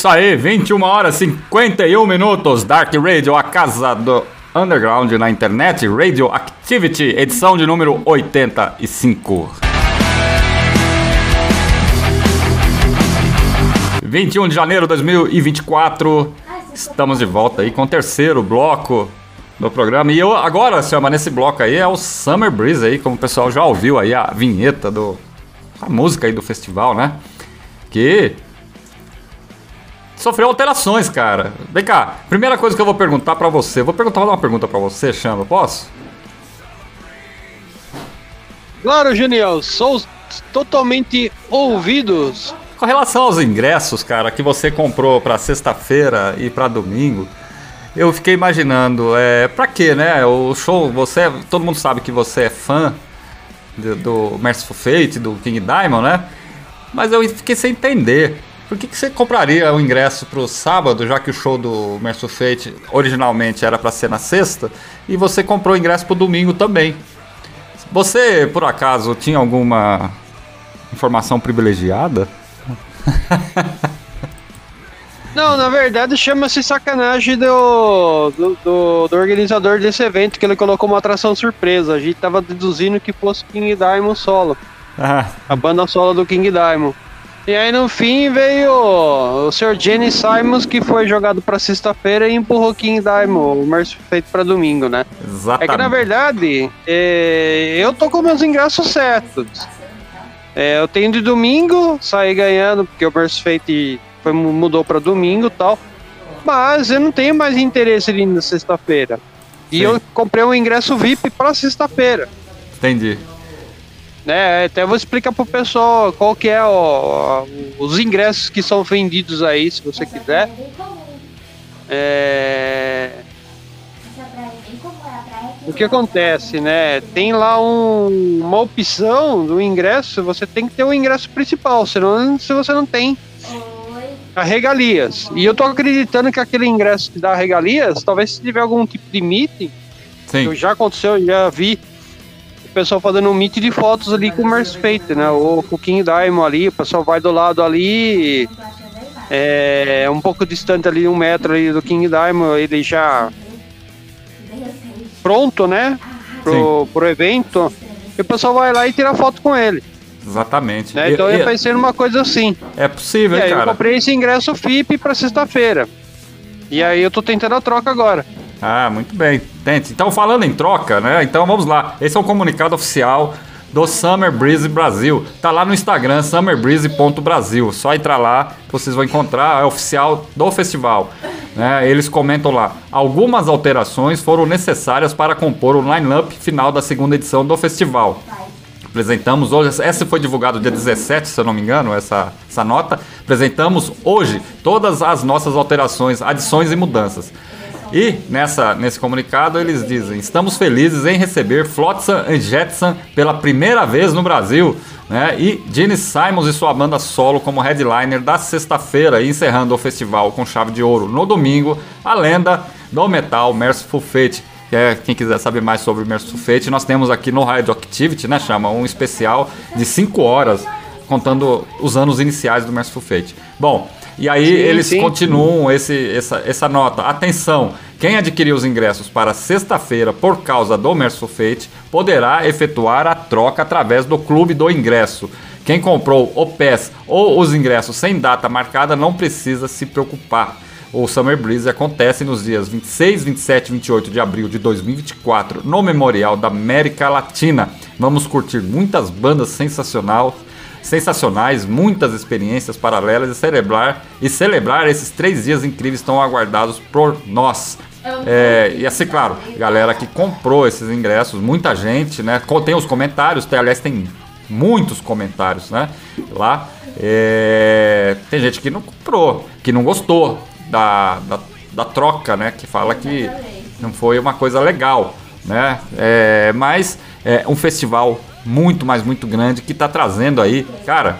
isso aí, 21 horas 51 minutos, Dark Radio, a casa do underground na internet, Radio Activity, edição de número 85. 21 de janeiro de 2024, estamos de volta aí com o terceiro bloco do programa. E eu agora, chama nesse bloco aí é o Summer Breeze aí, como o pessoal já ouviu aí a vinheta do a música aí do festival, né? Que sofreu alterações, cara. Vem cá, primeira coisa que eu vou perguntar pra você. Vou perguntar uma pergunta pra você, Chama, posso? Claro, Junior, sou totalmente ouvidos. Com relação aos ingressos, cara, que você comprou pra sexta-feira e pra domingo, eu fiquei imaginando, é, pra quê, né? O show, você, todo mundo sabe que você é fã do, do Merciful Fate, do King Diamond, né? Mas eu fiquei sem entender. Por que, que você compraria o ingresso pro sábado, já que o show do Merciful Fate originalmente era pra ser na sexta, e você comprou o ingresso pro domingo também? Você, por acaso, tinha alguma informação privilegiada? Não, na verdade chama-se sacanagem do, do, do- do organizador desse evento, que ele colocou uma atração surpresa. A gente tava deduzindo que fosse King Diamond solo, Ah, a banda solo do King Diamond. E aí no fim veio o Sr. Jenny Simons, que foi jogado pra sexta-feira e empurrou King Diamond, o Mercy feito pra domingo, né? É exatamente. que na verdade, é, eu tô com meus ingressos certos. É, eu tenho de domingo, saí ganhando, porque o Mercy Fate foi, mudou pra domingo e tal. Mas eu não tenho mais interesse em ir na sexta-feira. E Sim. eu comprei um ingresso VIP pra sexta-feira. Entendi. Né? Até vou explicar pro pessoal qual que é o- os ingressos que são vendidos aí, se você quiser. É. É, é. É O que acontece, né? Tem lá um- uma opção do ingresso, você tem que ter o ingresso principal, senão se você não tem Oi. a regalias. E eu tô acreditando que aquele ingresso que dá regalias, talvez se tiver algum tipo de meeting, Sim. já aconteceu, eu já vi o pessoal fazendo um meet de fotos ali com o Fate, né? Ou com o King Diamond ali, o pessoal vai do lado ali, Eu é um pouco distante ali, um metro ali do King Diamond, ele já pronto, né? Pro, pro evento. E o pessoal vai lá e tira foto com ele. Exatamente. Né? Então e- eu pensei numa coisa assim. é possível, E aí eu cara? comprei esse ingresso FIP pra sexta-feira. E aí eu tô tentando a troca agora. Ah, muito bem. Então, falando em troca, né? Então vamos lá. Esse é o comunicado oficial do Summer Breeze Brasil. Tá lá no Instagram, summerbreeze.brasil. Só entrar lá, vocês vão encontrar, é oficial do festival. Né? Eles comentam lá: algumas alterações foram necessárias para compor o line-up final da segunda edição do festival. Apresentamos hoje, essa foi divulgada dia 17, se eu não me engano, essa, essa nota. Apresentamos hoje todas as nossas alterações, adições e mudanças. E nessa, nesse comunicado eles dizem: estamos felizes em receber Flotsam and Jetsam pela primeira vez no Brasil, né? E Gene Simons e sua banda solo como headliner da sexta-feira, e encerrando o festival com chave de ouro no domingo, a lenda do metal Merciful Fate. É, quem quiser saber mais sobre o Merciful Fate, nós temos aqui no Radioactivity, né? Chama um especial de 5 horas, contando os anos iniciais do Merciful Fate. Bom, e aí Sim, eles sim. continuam esse, essa, essa nota. Atenção! Quem adquirir os ingressos para sexta-feira por causa do Merciful Fate poderá efetuar a troca através do clube do ingresso. Quem comprou o PES ou os ingressos sem data marcada não precisa se preocupar. O Summer Breeze acontece nos dias 26, 27 e 28 de abril de 2024 no Memorial da América Latina. Vamos curtir muitas bandas sensacional, sensacionais, muitas experiências paralelas e celebrar, e celebrar esses três dias incríveis tão aguardados por nós. É, e assim, claro, galera que comprou esses ingressos, muita gente, né? Tem os comentários, tem, aliás, tem muitos comentários, né? Lá. É, tem gente que não comprou, que não gostou da, da, da troca, né? Que fala que não foi uma coisa legal, né? É, mas é um festival muito, mas muito grande que tá trazendo aí, cara,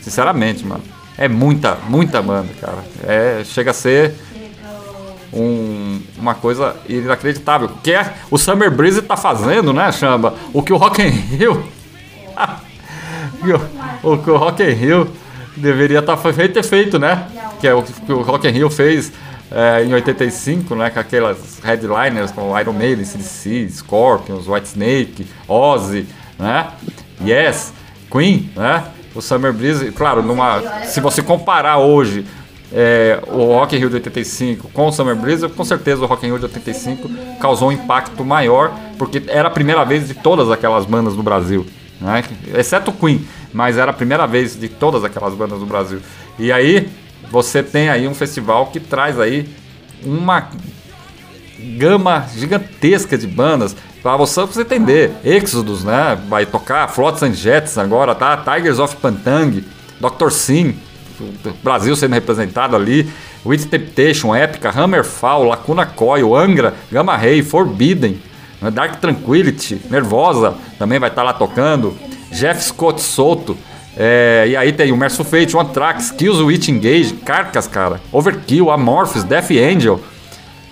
sinceramente, mano, é muita, muita banda, cara. É, chega a ser um- uma coisa inacreditável. Que é o Summer Breeze tá fazendo, né, Chamba? O que o Rock in Rio. o, que o Rock in Rio deveria estar feito ter feito, né? Que é o que o Rock in Rio fez é, em 85, né? Com aquelas headliners como Iron Maiden, CDC, Scorpions, Whitesnake, Ozzy, né? Yes, Queen, né? O Summer Breeze, claro, numa, se você comparar hoje é, o Rock in Rio de 85 com o Summer Breeze, com certeza o Rock in Rio de 85 causou um impacto maior, porque era a primeira vez de todas aquelas bandas no Brasil, né? exceto Queen, mas era a primeira vez de todas aquelas bandas no Brasil. E aí você tem aí um festival que traz aí uma gama gigantesca de bandas. Pra você, você entender. Exodus, né? Vai tocar. Flotsam and Jets agora, tá? Tigers of Pantang. Dr. Sim. Brasil sendo representado ali. With Temptation, Épica, Hammerfall, Lacuna Coil, Angra, Gamma Ray, Forbidden. né? Dark Tranquility, Nervosa também vai estar lá tocando. Jeff Scott Solto. É, e aí tem o Merciful Fate, One Tracks, Kills Witch Engage, Carcas, cara, Overkill, Amorphis, Death Angel.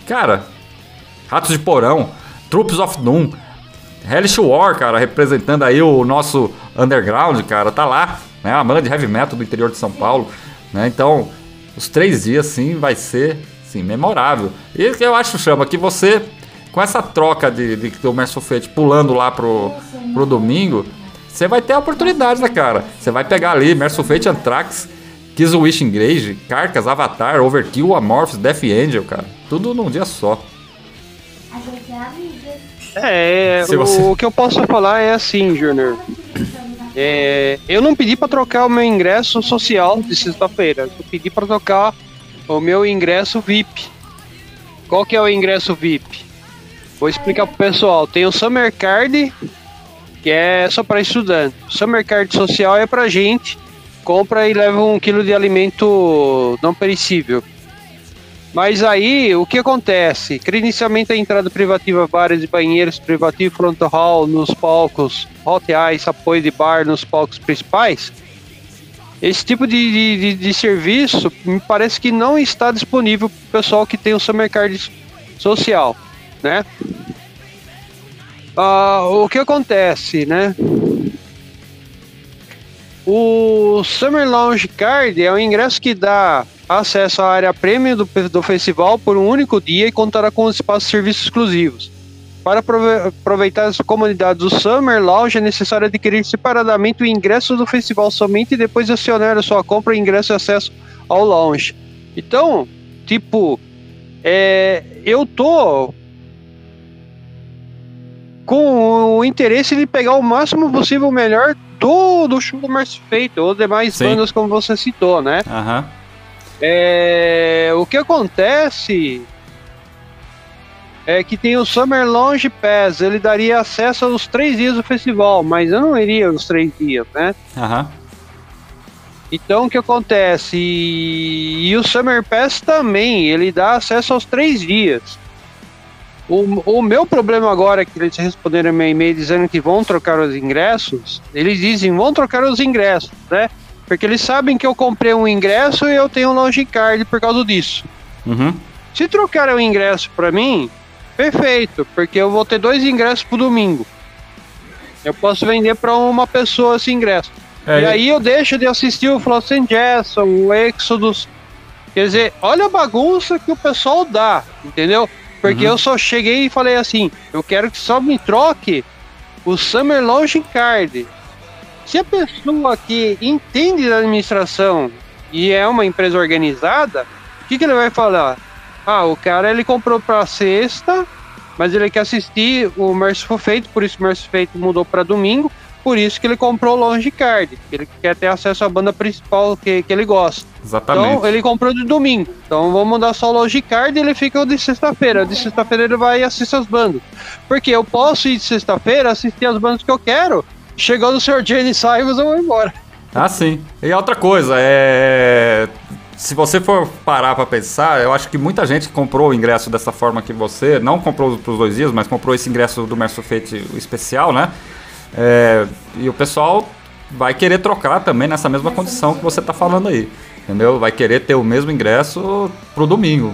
Cara, Ratos de Porão, Troops of Doom, Hellish War, cara, representando aí o nosso underground, cara, tá lá, né? A banda de heavy metal do interior de São Paulo, né? Então, os três dias, sim, vai ser, sim, memorável. E o eu acho, Chama, que você, com essa troca de, de do Merciful Fate pulando lá pro, pro domingo, você vai ter a oportunidade, né, cara? Você vai pegar ali Merciful Fate, Anthrax, Kiss Wish Engage, Carcas, Avatar, Overkill, Amorphis, Death Angel, cara. Tudo num dia só. A gente amiga. É, Se o, você- que eu posso falar é assim, Júnior. É, eu não pedi pra trocar o meu ingresso social de sexta-feira. Eu pedi pra trocar o meu ingresso VIP. Qual que é o ingresso VIP? Vou explicar pro pessoal. Tem o Summer Card, que é só para estudante. O Summer Card social é pra gente. Compra e leva um quilo de alimento não perecível. Mas aí, o que acontece? Credenciamento à entrada privativa, bares e banheiros, privativo front hall nos palcos, hot ice, apoio de bar nos palcos principais. Esse tipo de, de, de- de serviço me parece que não está disponível para o pessoal que tem o Summer Card social, né? Ah, o que acontece, né? O Summer Lounge Card é um ingresso que dá acesso à área premium do, do festival por um único dia e contará com espaços de serviços exclusivos. Para aprove- aproveitar as comunidades do Summer Lounge é necessário adquirir separadamente o ingresso do festival somente e depois acionar a sua compra ingresso e acesso ao lounge. Então, tipo, é, eu tô com o interesse de pegar o máximo possível o melhor do, do show do Fate ou demais Sim. bandas como você citou, né? Aham. É, o que acontece é que tem o Summer Lounge Pass, ele daria acesso aos três dias do festival, mas eu não iria os três dias, né? Aham. Então o que acontece? E, e o Summer Pass também, ele dá acesso aos três dias. O, o meu problema agora é que eles responderam meu e-mail dizendo que vão trocar os ingressos. Eles dizem vão trocar os ingressos, né? Porque eles sabem que eu comprei um ingresso e eu tenho um launch card por causa disso. Uhum. Se trocarem o ingresso pra mim, perfeito, porque eu vou ter dois ingressos pro domingo. Eu posso vender pra uma pessoa esse ingresso. É, e aí eu deixo de assistir o Flossing Jackson, o Exodus. Quer dizer, olha a bagunça que o pessoal dá, entendeu? Porque eu só cheguei e falei assim: eu quero que só me troque o Summer Launch Card. Se a pessoa que entende da administração e é uma empresa organizada, o que, que ele vai falar? Ah, o cara ele comprou pra sexta, mas ele quer assistir o Merciful Fate, por isso o Merciful Fate mudou pra domingo, por isso que ele comprou o Launch Card, que ele quer ter acesso à banda principal que, que ele gosta. Exatamente. Então ele comprou de domingo. Então vamos mudar só o Launch Card e ele fica o de sexta-feira. De sexta-feira ele vai e assiste as bandas. Porque eu posso ir de sexta-feira assistir as bandas que eu quero. Chegando o Sr. Jenny Simons, eu vou embora. Ah, sim. E outra coisa, é. Se você for parar pra pensar, eu acho que muita gente comprou o ingresso dessa forma que você, não comprou pros dois dias, mas comprou esse ingresso do Merciful Fate especial, né? É, e o pessoal vai querer trocar também nessa mesma condição que você tá falando aí. Entendeu? Vai querer ter o mesmo ingresso pro domingo.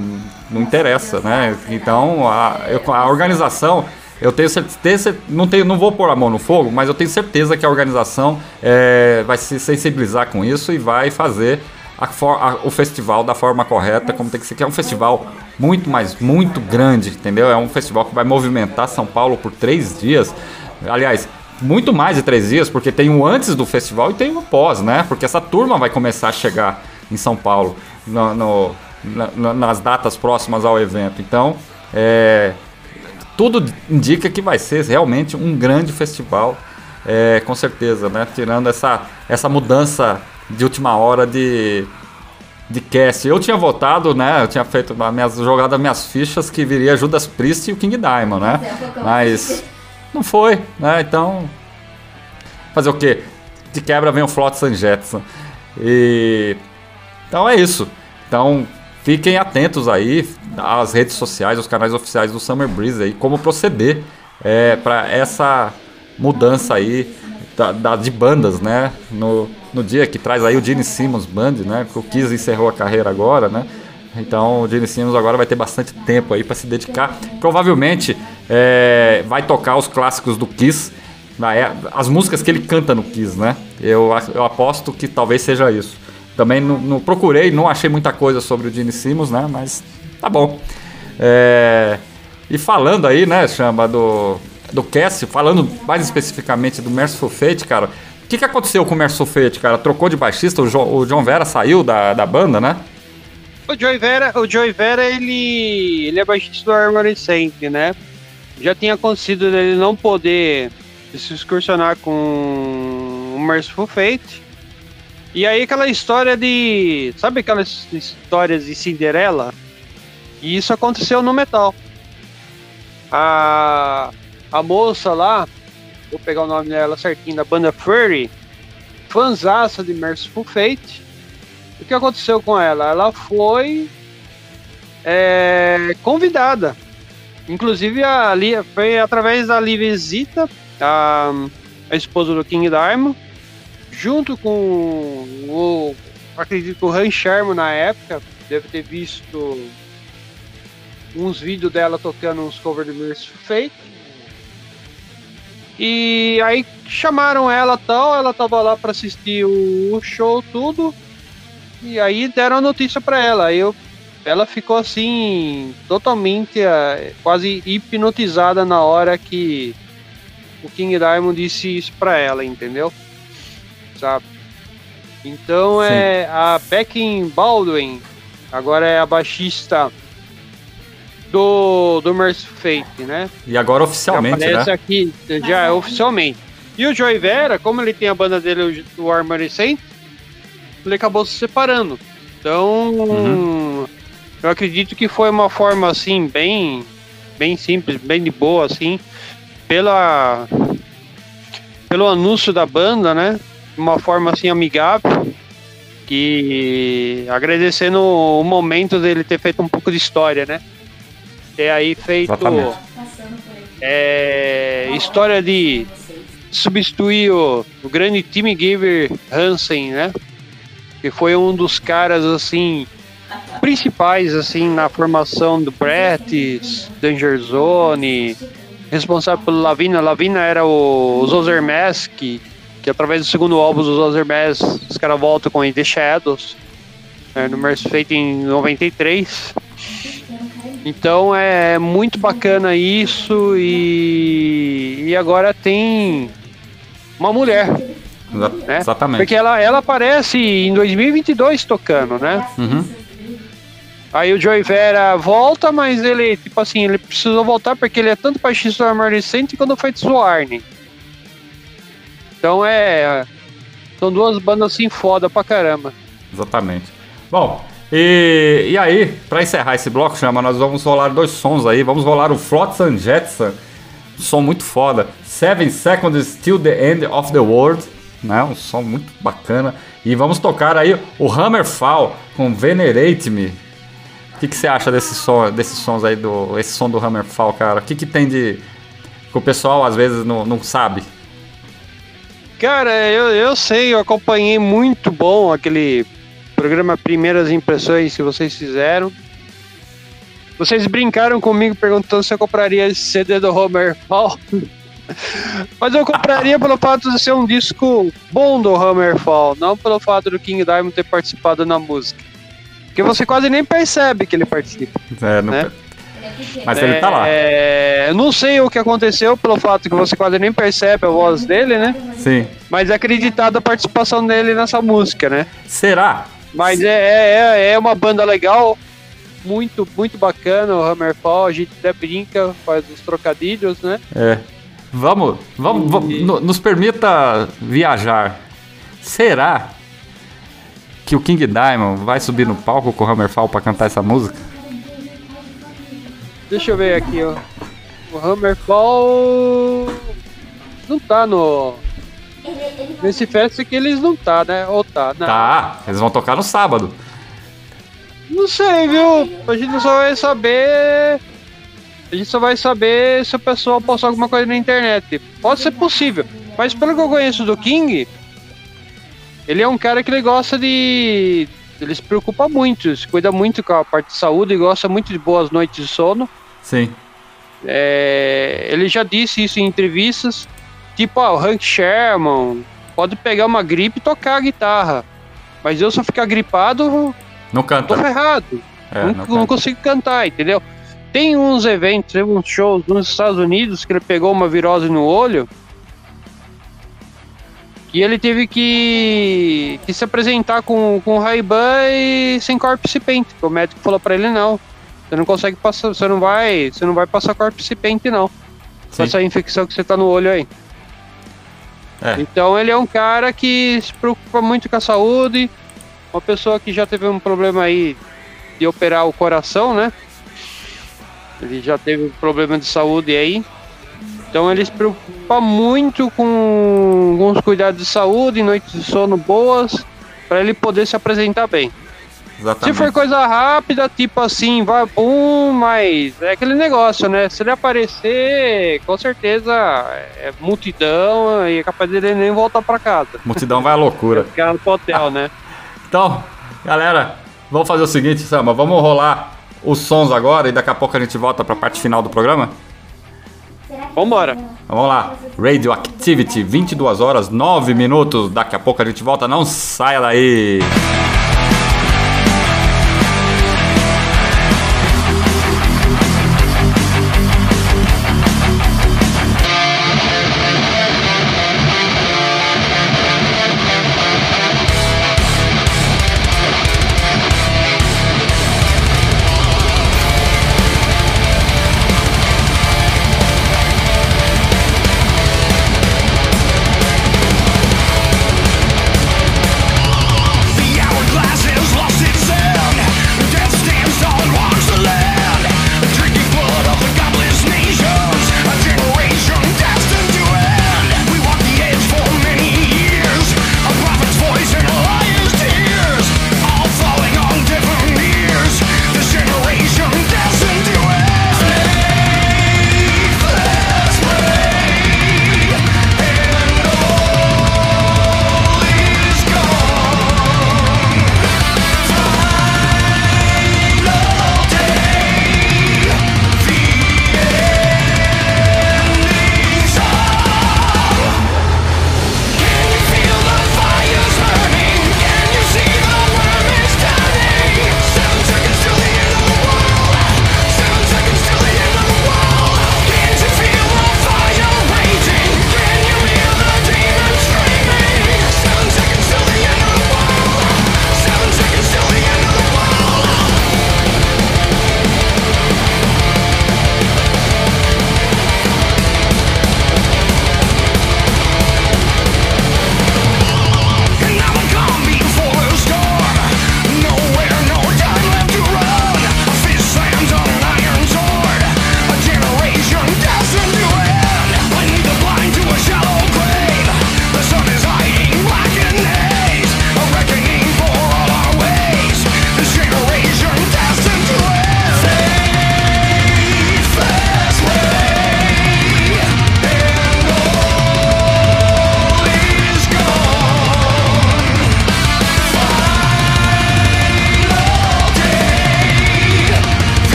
Não interessa, né? Então a, a organização. Eu tenho certeza, não, tenho, não vou pôr a mão no fogo, mas eu tenho certeza que a organização é, vai se sensibilizar com isso e vai fazer a a- o festival da forma correta, como tem que ser, que é um festival muito, mas muito grande, entendeu? É um festival que vai movimentar São Paulo por três dias. Aliás, muito mais de três dias, porque tem o antes do festival e tem o pós, né? Porque essa turma vai começar a chegar em São Paulo no- no- na- nas datas próximas ao evento. Então, é, tudo indica que vai ser realmente um grande festival, é, com certeza, né? Tirando essa, essa mudança de última hora de, de cast. Eu tinha votado, né? Eu tinha feito as minhas jogadas minhas fichas que viria Judas Priest e o King Diamond, né? Mas não foi, né? Então, fazer o quê? De quebra vem o Flotsam Jetsam. E então é isso. Então fiquem atentos aí às redes sociais, os canais oficiais do Summer Breeze aí, como proceder é, para essa mudança aí da, da- de bandas, né? No, no dia que traz aí o Gene Simmons Band, né? Que o Kiss encerrou a carreira agora, né? Então o Gene Simmons agora vai ter bastante tempo aí para se dedicar. Provavelmente é, vai tocar os clássicos do Kiss, vai- as músicas que ele canta no Kiss, né? Eu, eu aposto que talvez seja isso. Também não, não procurei, não achei muita coisa sobre o Gene Simmons, né? Mas tá bom. É, e falando aí, né, Chamba, do, do Cassie, falando mais especificamente do Merciful Fate, cara, o que, que aconteceu com o Merciful Fate, cara? Trocou de baixista, o, Jo- o John Vera saiu da, da banda, né? O Joey Vera, o Joey Vera ele, ele é baixista do Armory Saint, né? Já tinha acontecido dele não poder se excursionar com o Merciful Fate. E aí aquela história de. Sabe aquelas histórias de Cinderela? E isso aconteceu no metal. A, a moça lá, vou pegar o nome dela certinho, da banda Furry, fanzaça de Merciful Fate. O que aconteceu com ela? Ela foi é, convidada. Inclusive a foi através da Livia Zita, a, a esposa do King Diamond, junto com o acredito que o Han Sharma na época deve ter visto uns vídeos dela tocando uns covers de Merciful Fate. E aí chamaram ela tal, ela tava lá para assistir o, o show tudo. E aí deram a notícia pra ela. Eu, ela ficou assim, totalmente eh, quase hipnotizada na hora que o King Diamond disse isso pra ela, entendeu? Sabe? Então Sim. é a Becky Baldwin, agora é a baixista do, do Mercy Fate, né? E agora Já oficialmente, aparece né? aqui, já é oficialmente. E o Joey Vera, como ele tem a banda dele, o o Armory Saint, ele acabou se separando. Então, Uhum. eu acredito que foi uma forma assim, bem, bem simples, bem de boa, assim, pela, pelo anúncio da banda, né? Uma forma assim amigável. Que agradecendo o momento dele ter feito um pouco de história, né? Ter aí feito é, história de substituir o, o grande Timmy Giver Hansen, né? Que foi um dos caras assim principais assim na formação do Brett, Danger Zone, responsável pelo Lavina. Lavina era o, os Ozermask, que, que através do segundo álbum dos Ozermask, os caras voltam com The Shadows, é, no Mercy Fate em 93. Então é muito bacana isso e, e agora tem uma mulher, né? Exatamente. Porque ela, ela aparece em 2022 tocando, né? Uhum. Aí o Joey Vera volta, mas ele, tipo assim, ele precisou voltar porque ele é tanto baixista do Armory Saint quanto feito do Arne. Então é. São duas bandas assim foda pra caramba. Exatamente. Bom, e, e aí, pra encerrar esse bloco, chama, nós vamos rolar dois sons aí. Vamos rolar o Flotsam Jetsam, um som muito foda. Seven Seconds Till the End of the World, né? Um som muito bacana. E vamos tocar aí o Hammerfall com Venerate Me. O que, que você acha desse som, desses sons aí, do, esse som do Hammerfall, cara? O que, que tem de. que o pessoal às vezes não, não sabe? Cara, eu, eu sei, eu acompanhei muito bom aquele programa Primeiras Impressões que vocês fizeram. Vocês brincaram comigo perguntando se eu compraria esse CD do Homer Fall. Mas eu compraria pelo fato de ser um disco bom do Hammerfall, não pelo fato do King Diamond ter participado na música. Porque você quase nem percebe que ele participa. É, não- Né? Mas ele tá lá. É, eu não sei o que aconteceu pelo fato que você quase nem percebe a voz dele, né? Sim. Mas é acreditada a participação dele nessa música, né? Será? Mas é, é, é- é uma banda legal, muito, muito bacana, o Hammerfall, a gente até brinca, faz os trocadilhos, né? É. Vamos, vamos, vamos no- nos permita viajar. Será que o King Diamond vai subir no palco com o Hammerfall pra cantar essa música? Deixa eu ver aqui, ó. O Hammerfall não tá no. Nesse festa que eles não tá, né? Ou tá? Não. Tá, eles vão tocar no sábado. Não sei, viu? A gente só vai saber. A gente só vai saber se o pessoal postar alguma coisa na internet. Pode ser possível. Mas pelo que eu conheço do King, ele é um cara que ele gosta de. Ele se preocupa muito, se cuida muito com a parte de saúde e gosta muito de boas noites de sono. Sim. É, ele já disse isso em entrevistas. Tipo, ah, o Hank Sherman pode pegar uma gripe e tocar a guitarra. Mas eu se eu ficar gripado, Não tô canta. ferrado. É, não, não não consigo cantar, entendeu? Tem uns eventos, tem uns shows nos Estados Unidos que ele pegou uma virose no olho que ele teve que, que se apresentar com, com Ray-Ban e sem corpse paint. O médico falou pra ele não. Você não consegue passar, você não vai, você não vai passar paint não. Com essa infecção que você tá no olho aí. É. Então ele é um cara que se preocupa muito com a saúde, uma pessoa que já teve um problema aí de operar o coração, né? Ele já teve um problema de saúde aí. Então ele se preocupa muito com, os cuidados de saúde, noites de sono boas, para ele poder se apresentar bem. Se Exatamente. for coisa rápida, tipo assim, vai bum, mas é aquele negócio, né? Se ele aparecer, com certeza é multidão e é capaz dele nem voltar pra casa. Multidão vai à loucura. Ficar no hotel, né? Então, galera, vamos fazer o seguinte, Sama, vamos rolar os sons agora e daqui a pouco a gente volta pra parte final do programa? Vambora. não- Vamos lá. Radioactivity, 22 horas, 9 minutos. Daqui a pouco a gente volta. Não saia daí. The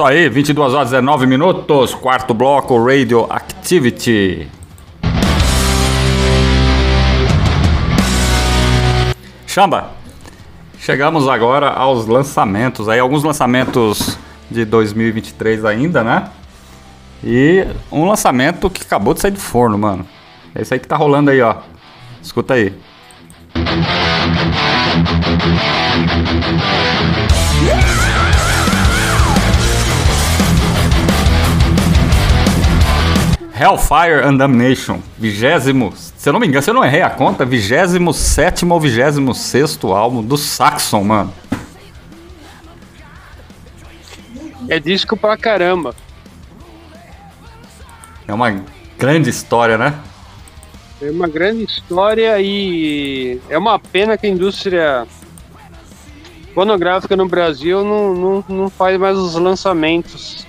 Isso aí, 22 horas 19 minutos, quarto bloco Radioactivity. Chamba, chegamos agora aos lançamentos aí, alguns lançamentos de 2023 ainda, né? E um lançamento que acabou de sair do forno, mano. É esse aí que tá rolando aí, ó. Escuta aí. Hellfire and Damnation, vigésimo, se eu não me engano, se eu não errei a conta, vigésimo sétimo ou vigésimo sexto álbum do Saxon, mano. É disco pra caramba. É uma grande história, né? É uma grande história e é uma pena que a indústria fonográfica no Brasil não, não, não faz mais os lançamentos.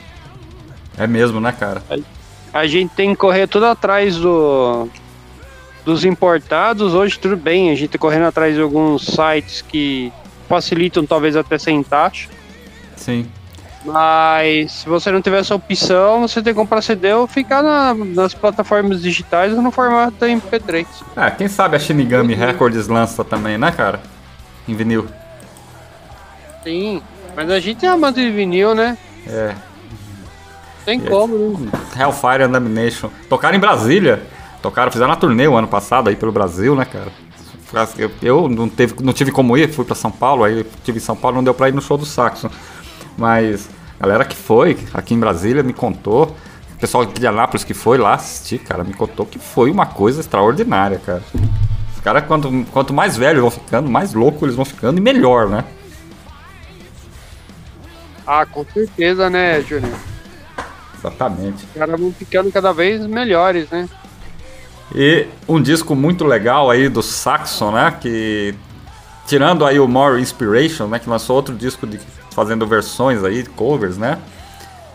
É mesmo, né, cara? A gente tem que correr tudo atrás do dos importados. Hoje tudo bem, a gente tá correndo atrás de alguns sites que facilitam talvez até sem taxa. Sim. Mas se você não tiver essa opção, você tem que comprar CD ou ficar na- nas plataformas digitais ou no formato MP3. É, quem sabe a Shinigami Records lança também, né, cara? Em vinil. Sim, mas a gente é amante de vinil, né? É. Tem como, né? Hellfire and Damnation. Tocaram em Brasília. Tocaram, fizeram uma turnê o ano passado aí pelo Brasil, né, cara? Eu, não, teve, não tive como ir, fui pra São Paulo, aí eu tive em São Paulo, não deu pra ir no show do Saxon. Mas a galera que foi aqui em Brasília me contou, o pessoal de Anápolis que foi lá assistir, cara, me contou que foi uma coisa extraordinária, cara. Os caras, quanto, quanto mais velhos vão ficando, mais louco eles vão ficando e melhor, né? Ah, com certeza, né, Júnior? Exatamente. Os caras vão ficando cada vez melhores, né? E um disco muito legal aí do Saxon, né? Que tirando aí o More Inspiration, né? Que lançou outro disco de, fazendo versões aí, covers, né?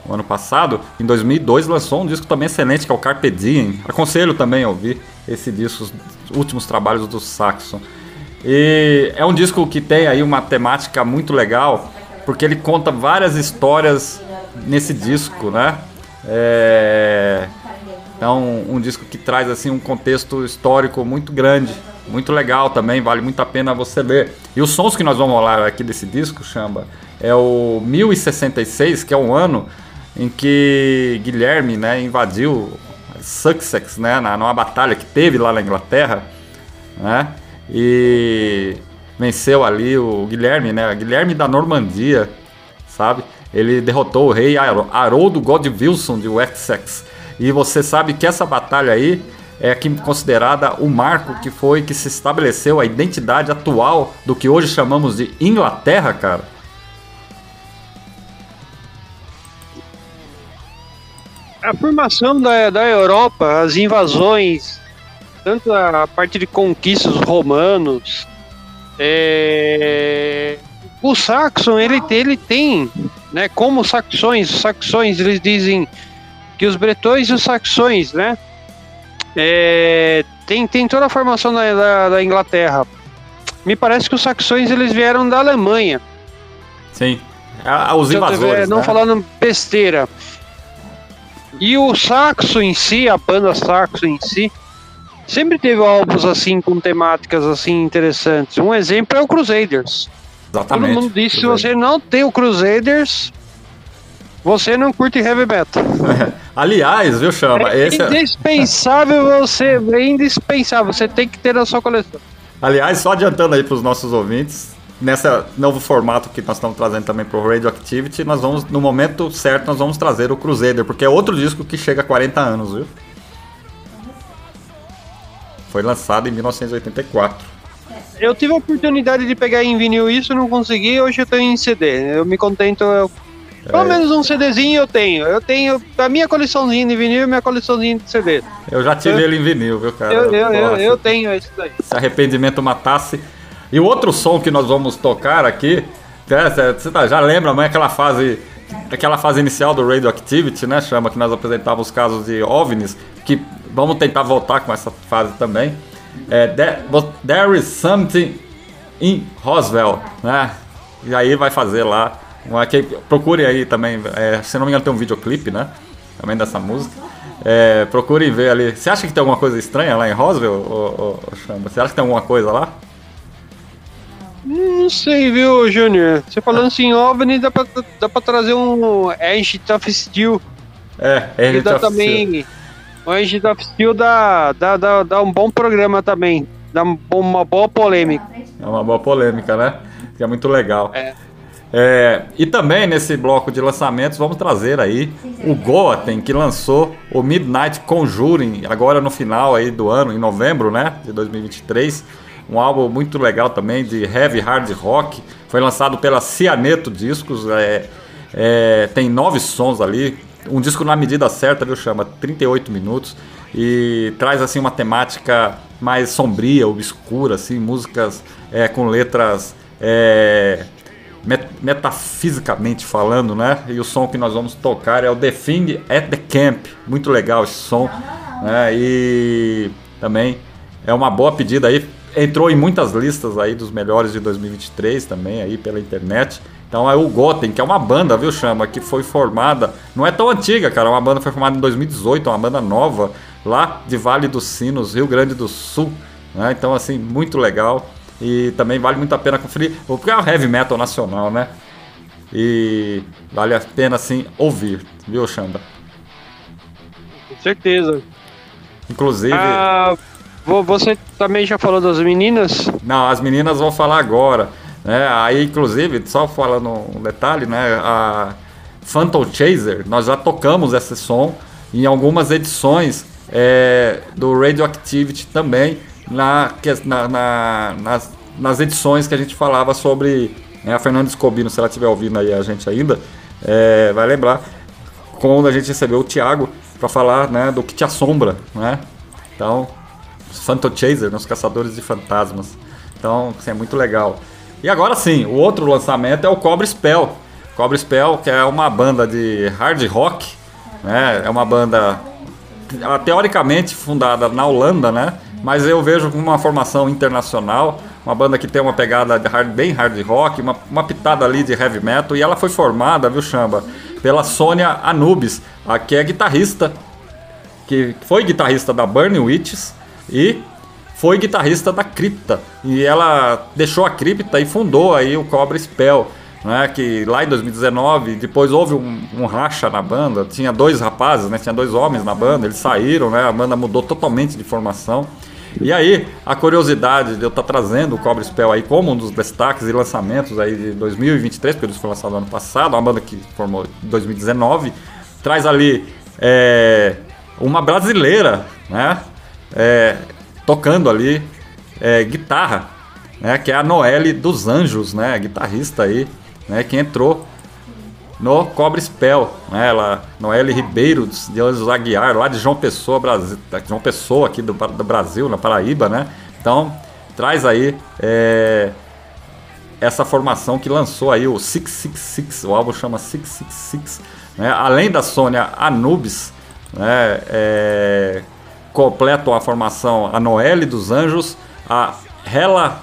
O ano passado, em 2002 lançou um disco também excelente que é o Carpe Diem. Aconselho também a ouvir esse disco, os últimos trabalhos do Saxon. E é um disco que tem aí uma temática muito legal, porque ele conta várias histórias nesse disco, né? É... Então, um disco que traz assim um contexto histórico muito grande, muito legal também, vale muito a pena você ler. E os sons que nós vamos rolar aqui desse disco, Chamba, é o 1066, que é um ano em que Guilherme, né, invadiu Sussex, né, na, numa batalha que teve lá na Inglaterra, né? E venceu ali o Guilherme, né? Guilherme da Normandia, sabe? Ele derrotou o rei Har- Haroldo Godwilson de Wessex. E você sabe que essa batalha aí é aqui considerada o marco que foi que se estabeleceu a identidade atual do que hoje chamamos de Inglaterra, cara. A formação da, da Europa, as invasões, tanto a parte de conquistas romanos, é, o Saxon ele, ele tem, né, como os saxões, os saxões eles dizem que os bretões e os saxões, né, é, tem, tem toda a formação da, da, da Inglaterra. Me parece que os saxões eles vieram da Alemanha. Sim. A- a- Os Se eu invasores. tiver não né? falando besteira. E o Saxo em si, a banda Saxo em si, sempre teve álbuns assim com temáticas assim interessantes. Um exemplo é o Crusaders. Exatamente. Todo mundo diz que se você não tem o Crusaders, você não curte heavy metal. Aliás, viu, Chama? É é- indispensável você, é indispensável, você tem que ter na sua coleção. Aliás, só adiantando aí para os nossos ouvintes, nessa novo formato que nós estamos trazendo também pro Radioactivity, nós vamos, no momento certo, nós vamos trazer o Crusader, porque é outro disco que chega a 40 anos, viu? Foi lançado em 1984. Eu tive a oportunidade de pegar em vinil isso, não consegui, hoje eu tenho em CD. Eu me contento. eu- Pelo É. menos um CDzinho eu tenho. Eu tenho a minha coleçãozinha de vinil e minha coleçãozinha de CD. Eu já tive Eu- ele em vinil, viu, cara? Eu, eu, eu, eu tenho isso daí. Se arrependimento matasse. E o outro som que nós vamos tocar aqui, cê- você tá- já lembra, não é aquela fase, aquela fase inicial do Radioactivity, né? Chama que nós apresentávamos os casos de OVNIs, que vamos tentar voltar com essa fase também. É, there, but there is something in Roswell, né? E aí vai fazer lá. Uma, que, procure aí também, é, se não me engano tem um videoclipe, né? Também dessa música. É, procurem ver ali. Você acha que tem alguma coisa estranha lá em Roswell, Chamba? Você acha que tem alguma coisa lá? Não sei, viu, Júnior? Você falando assim, OVNI, dá pra, dá pra trazer um Agent of Steel. É, Que dá também. O Agent of Steel dá, dá, dá, dá um bom programa também. Dá um uma boa polêmica. É uma boa polêmica, né? Que é muito legal. É. É, e também nesse bloco de lançamentos vamos trazer aí o Goaten, que lançou o Midnight Conjuring agora no final aí do ano, em novembro, né, de 2023. Um álbum muito legal também de heavy hard rock. Foi lançado pela Cianeto Discos. é, é, tem nove sons ali. Um disco na medida certa, viu? Chama 38 minutos. E traz assim uma temática mais sombria, obscura, assim, músicas é, com letras é, met- metafisicamente falando, né? E o som que nós vamos tocar é o The Thing at the Camp. Muito legal esse som. Né? E também é uma boa pedida aí. Entrou em muitas listas aí dos melhores de 2023 também aí pela internet. Então é o Goten, que é uma banda, viu, Chama, que foi formada, não é tão antiga, cara, uma banda foi formada em 2018, é uma banda nova, lá de Vale dos Sinos, Rio Grande do Sul, né? Então, assim, muito legal. E também vale muito a pena conferir, porque é um heavy metal nacional, né? E vale a pena, assim, ouvir, viu, Xanda? Com certeza. Inclusive, Ah, vo- você também já falou das meninas? não, as meninas vão falar agora, né? Aí, inclusive, só falando um detalhe, né? A Phantom Chaser, nós já tocamos esse som em algumas edições é, do Radioactivity também, na, na- na- nas, nas edições que a gente falava sobre né, a Fernanda Escobino, se ela estiver ouvindo aí a gente ainda, é, vai lembrar quando a gente recebeu o Thiago para falar né, do que te assombra, né? Então, Phantom Chaser, né, os caçadores de fantasmas. Então, assim, é muito legal. E agora sim, o outro lançamento é o Cobre Spell. Cobre Spell, que é uma banda de hard rock, né? É uma banda teoricamente fundada na Holanda, né? Mas eu vejo como uma formação internacional, uma banda que tem uma pegada hard, bem hard rock, uma, uma pitada ali de heavy metal, e ela foi formada, viu, Chamba, pela Sônia Anubis, a que é guitarrista, que foi guitarrista da Burning Witches e foi guitarrista da Cripta. E ela deixou a Cripta e fundou aí o Cobra Spell. Né, que lá em 2019, depois houve um, um racha na banda, tinha dois rapazes, né, tinha dois homens na banda, eles saíram, né, a banda mudou totalmente de formação. E aí, a curiosidade de eu estar trazendo o Cobra Spell aí como um dos destaques e lançamentos aí de 2023, porque eles foi lançado ano passado, uma banda que formou em 2019, traz ali é, uma brasileira, né, é, tocando ali é, guitarra, né, que é a Noelle dos Anjos, né, guitarrista aí, né, que entrou no Cobre Spell, né, ela, Noelle Ribeiro de Anjos Aguiar, lá de João Pessoa, Brasil, João Pessoa aqui do, do Brasil, na Paraíba, né, então traz aí é, essa formação que lançou aí o 666, o álbum chama 666, né, além da Sônia Anubis, né, é, completam a formação a Noelle dos Anjos, a Hela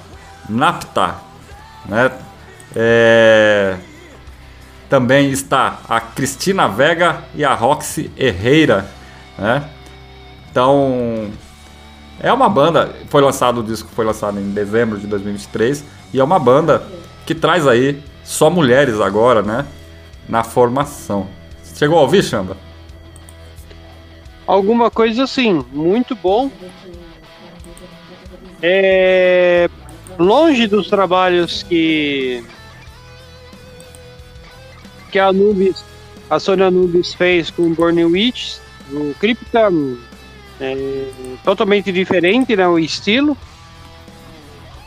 Napta, né? É, também está a Cristina Vega e a Roxy Herrera, né? Então é uma banda, foi lançado o disco foi lançado em dezembro de 2023 e é uma banda que traz aí só mulheres agora, né? Na formação. Chegou a ouvir, Chamba? Alguma coisa assim, muito bom. É, longe dos trabalhos que que a Anubis, a Sony Anubis fez com Burning Witch, o Crypta é totalmente diferente, né, o estilo.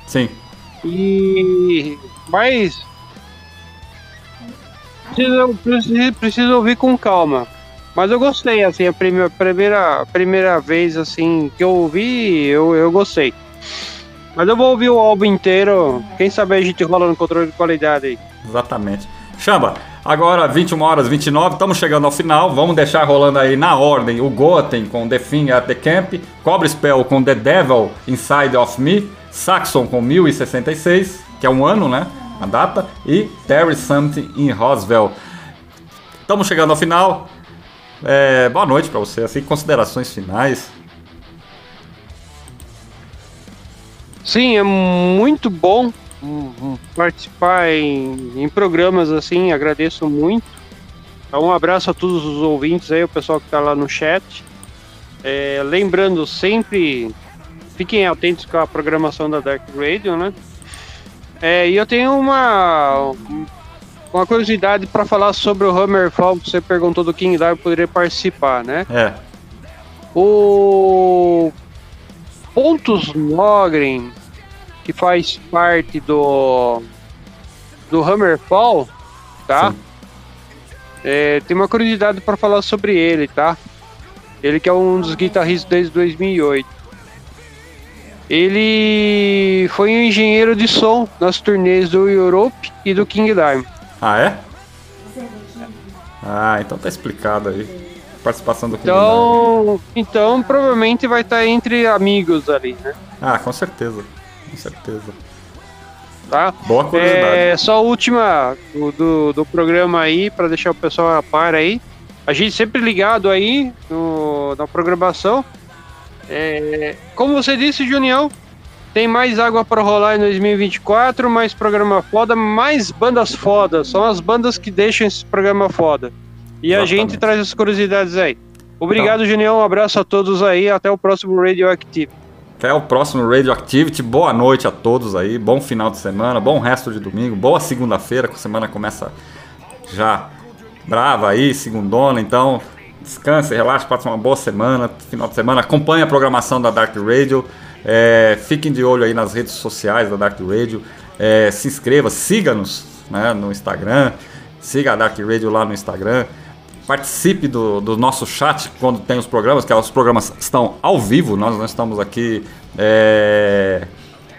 Sim. E mas preciso, preciso ouvir com calma. Mas eu gostei, assim, a primeira, primeira, primeira vez assim que eu ouvi, eu, eu gostei. Mas eu vou ouvir o álbum inteiro. Quem sabe a gente rola no controle de qualidade aí. Exatamente. Chamba, agora 21 horas 29, estamos chegando ao final. Vamos deixar rolando aí na ordem o Goten com The Thing at the Camp, Cobra Spell com The Devil Inside of Me, Saxon com 1066, que é um ano, né? A data, e Terry Something in Roswell. Estamos chegando ao final. É, boa noite para você. Assim, considerações finais. Sim, é muito bom hum, hum, participar em, em programas assim, agradeço muito. Então, Um abraço a todos os ouvintes aí, o pessoal que está lá no chat. É, lembrando sempre, fiquem atentos com a programação da Dark Radio, né? É, e eu tenho uma, uma curiosidade para falar sobre o Hammerfall, que você perguntou do King Dive poderia participar, né? É, O Pontus Nogren, que faz parte do do Hammerfall, tá? É, tem uma curiosidade para falar sobre ele, tá? Ele que é um dos guitarristas desde 2008. Ele foi um engenheiro de som nas turnês do Europe e do King Diamond. Ah, é? Ah, então tá explicado aí. Participação do. Então, então provavelmente vai estar entre amigos ali, né? Ah, com certeza. Com certeza. Tá? Boa curiosidade. É, só a última do, do, do programa aí, para deixar o pessoal a par aí. A gente sempre ligado aí no, na programação. É, como você disse, Junião, tem mais água para rolar em 2024, mais programa foda, mais bandas fodas. São as bandas que deixam esse programa foda. E a Exatamente. gente traz as curiosidades aí. Obrigado, Junião. Um abraço a todos aí. Até o próximo Radioactive. Até o próximo Radioactivity. Boa noite a todos aí. Bom final de semana. Bom resto de domingo. Boa segunda-feira, que a semana começa já brava aí, segundona. Então, descanse, relaxe, passe uma boa semana. Final de semana. Acompanhe a programação da Dark Radio. É, fiquem de olho aí nas redes sociais da Dark Radio. É, se inscreva, siga-nos né, no Instagram. Siga a Dark Radio lá no Instagram. Participe do, do nosso chat quando tem os programas, que os programas estão ao vivo, nós não estamos aqui é,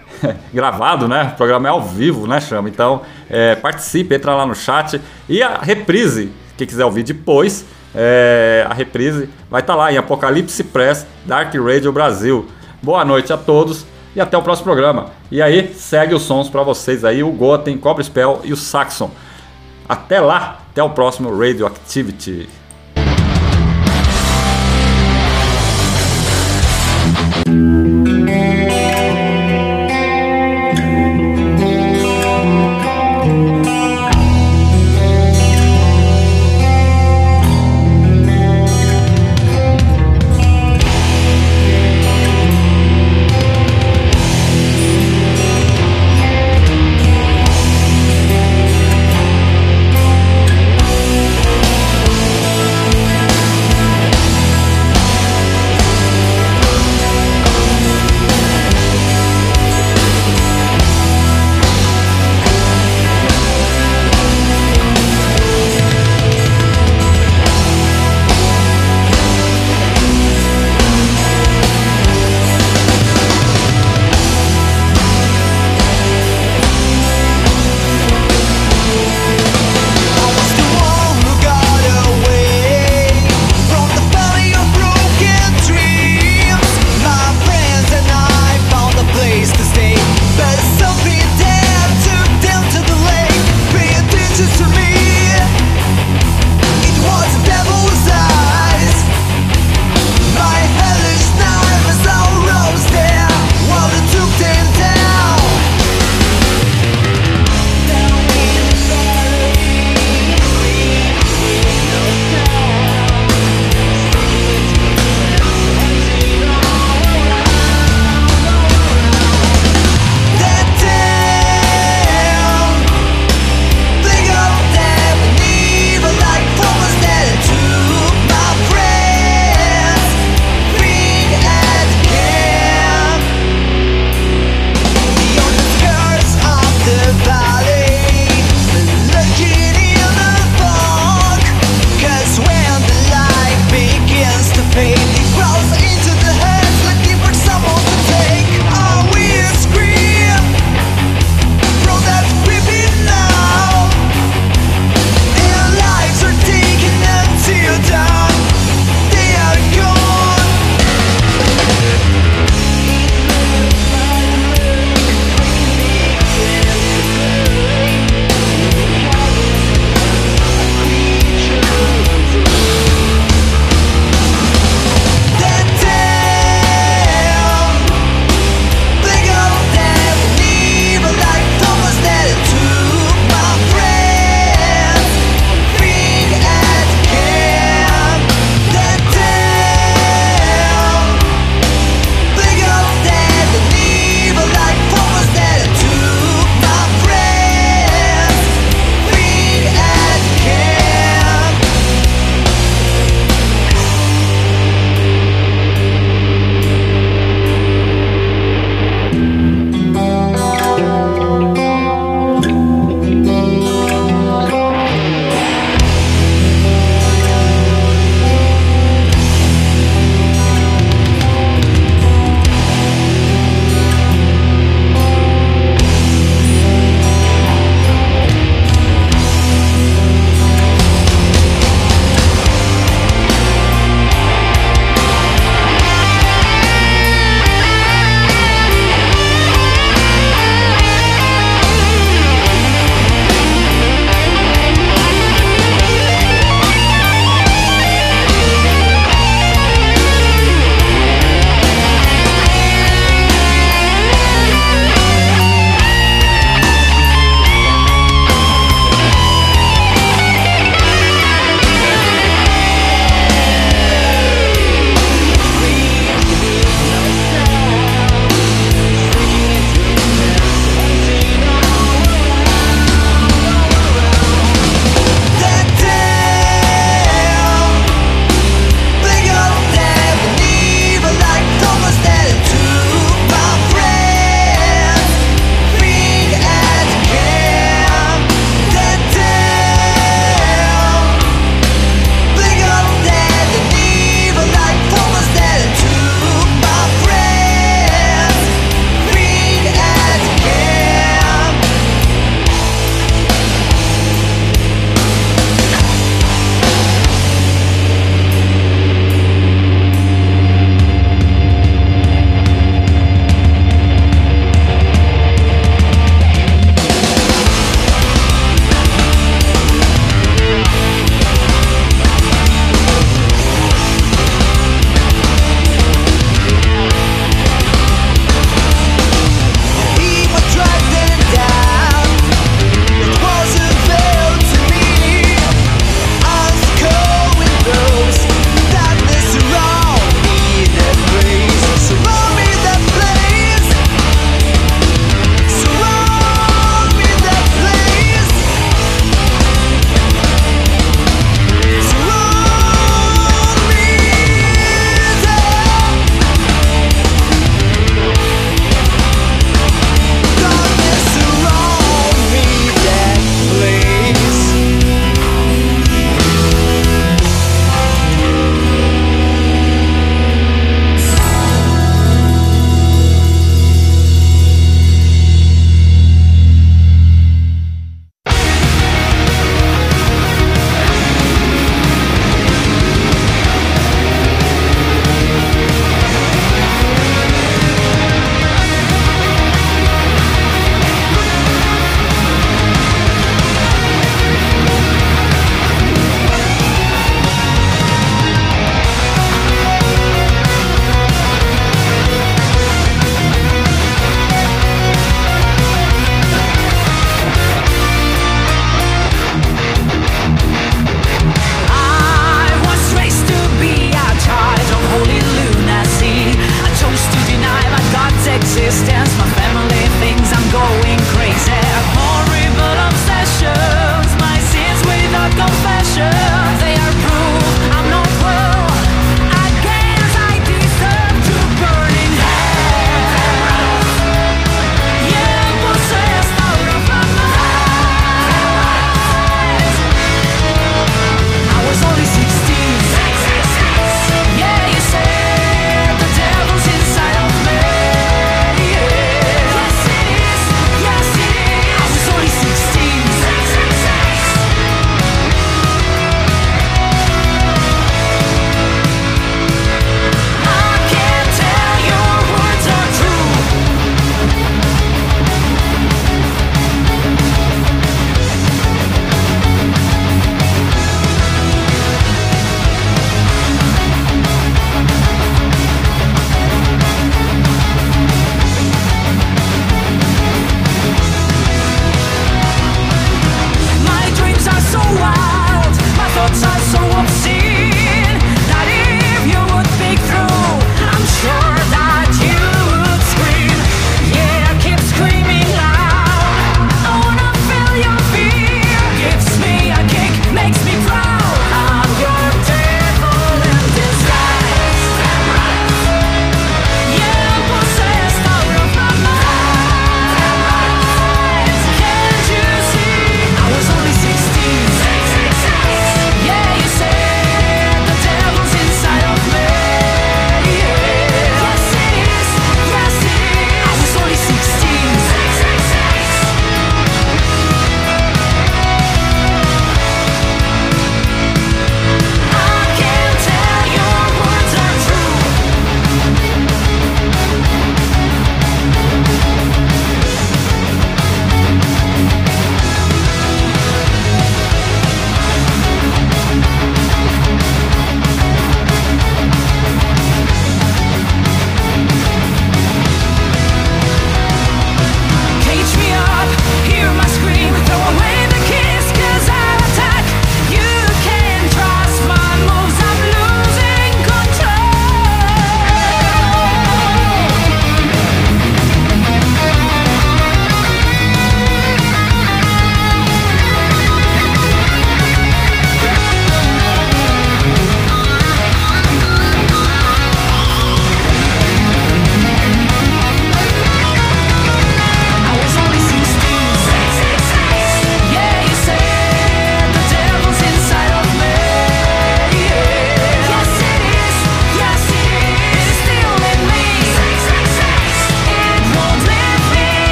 gravado, né? O programa é ao vivo, né, Chama? Então, é, participe, entra lá no chat. E a reprise, quem quiser ouvir depois, é, a reprise vai estar lá em Apocalipse Press, Dark Radio Brasil. Boa noite a todos e até o próximo programa. E aí, segue os sons para vocês aí, o Goten, Cobra Spell e o Saxon. Até lá, até o próximo Radioactivity.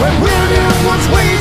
When brilliant was waiting?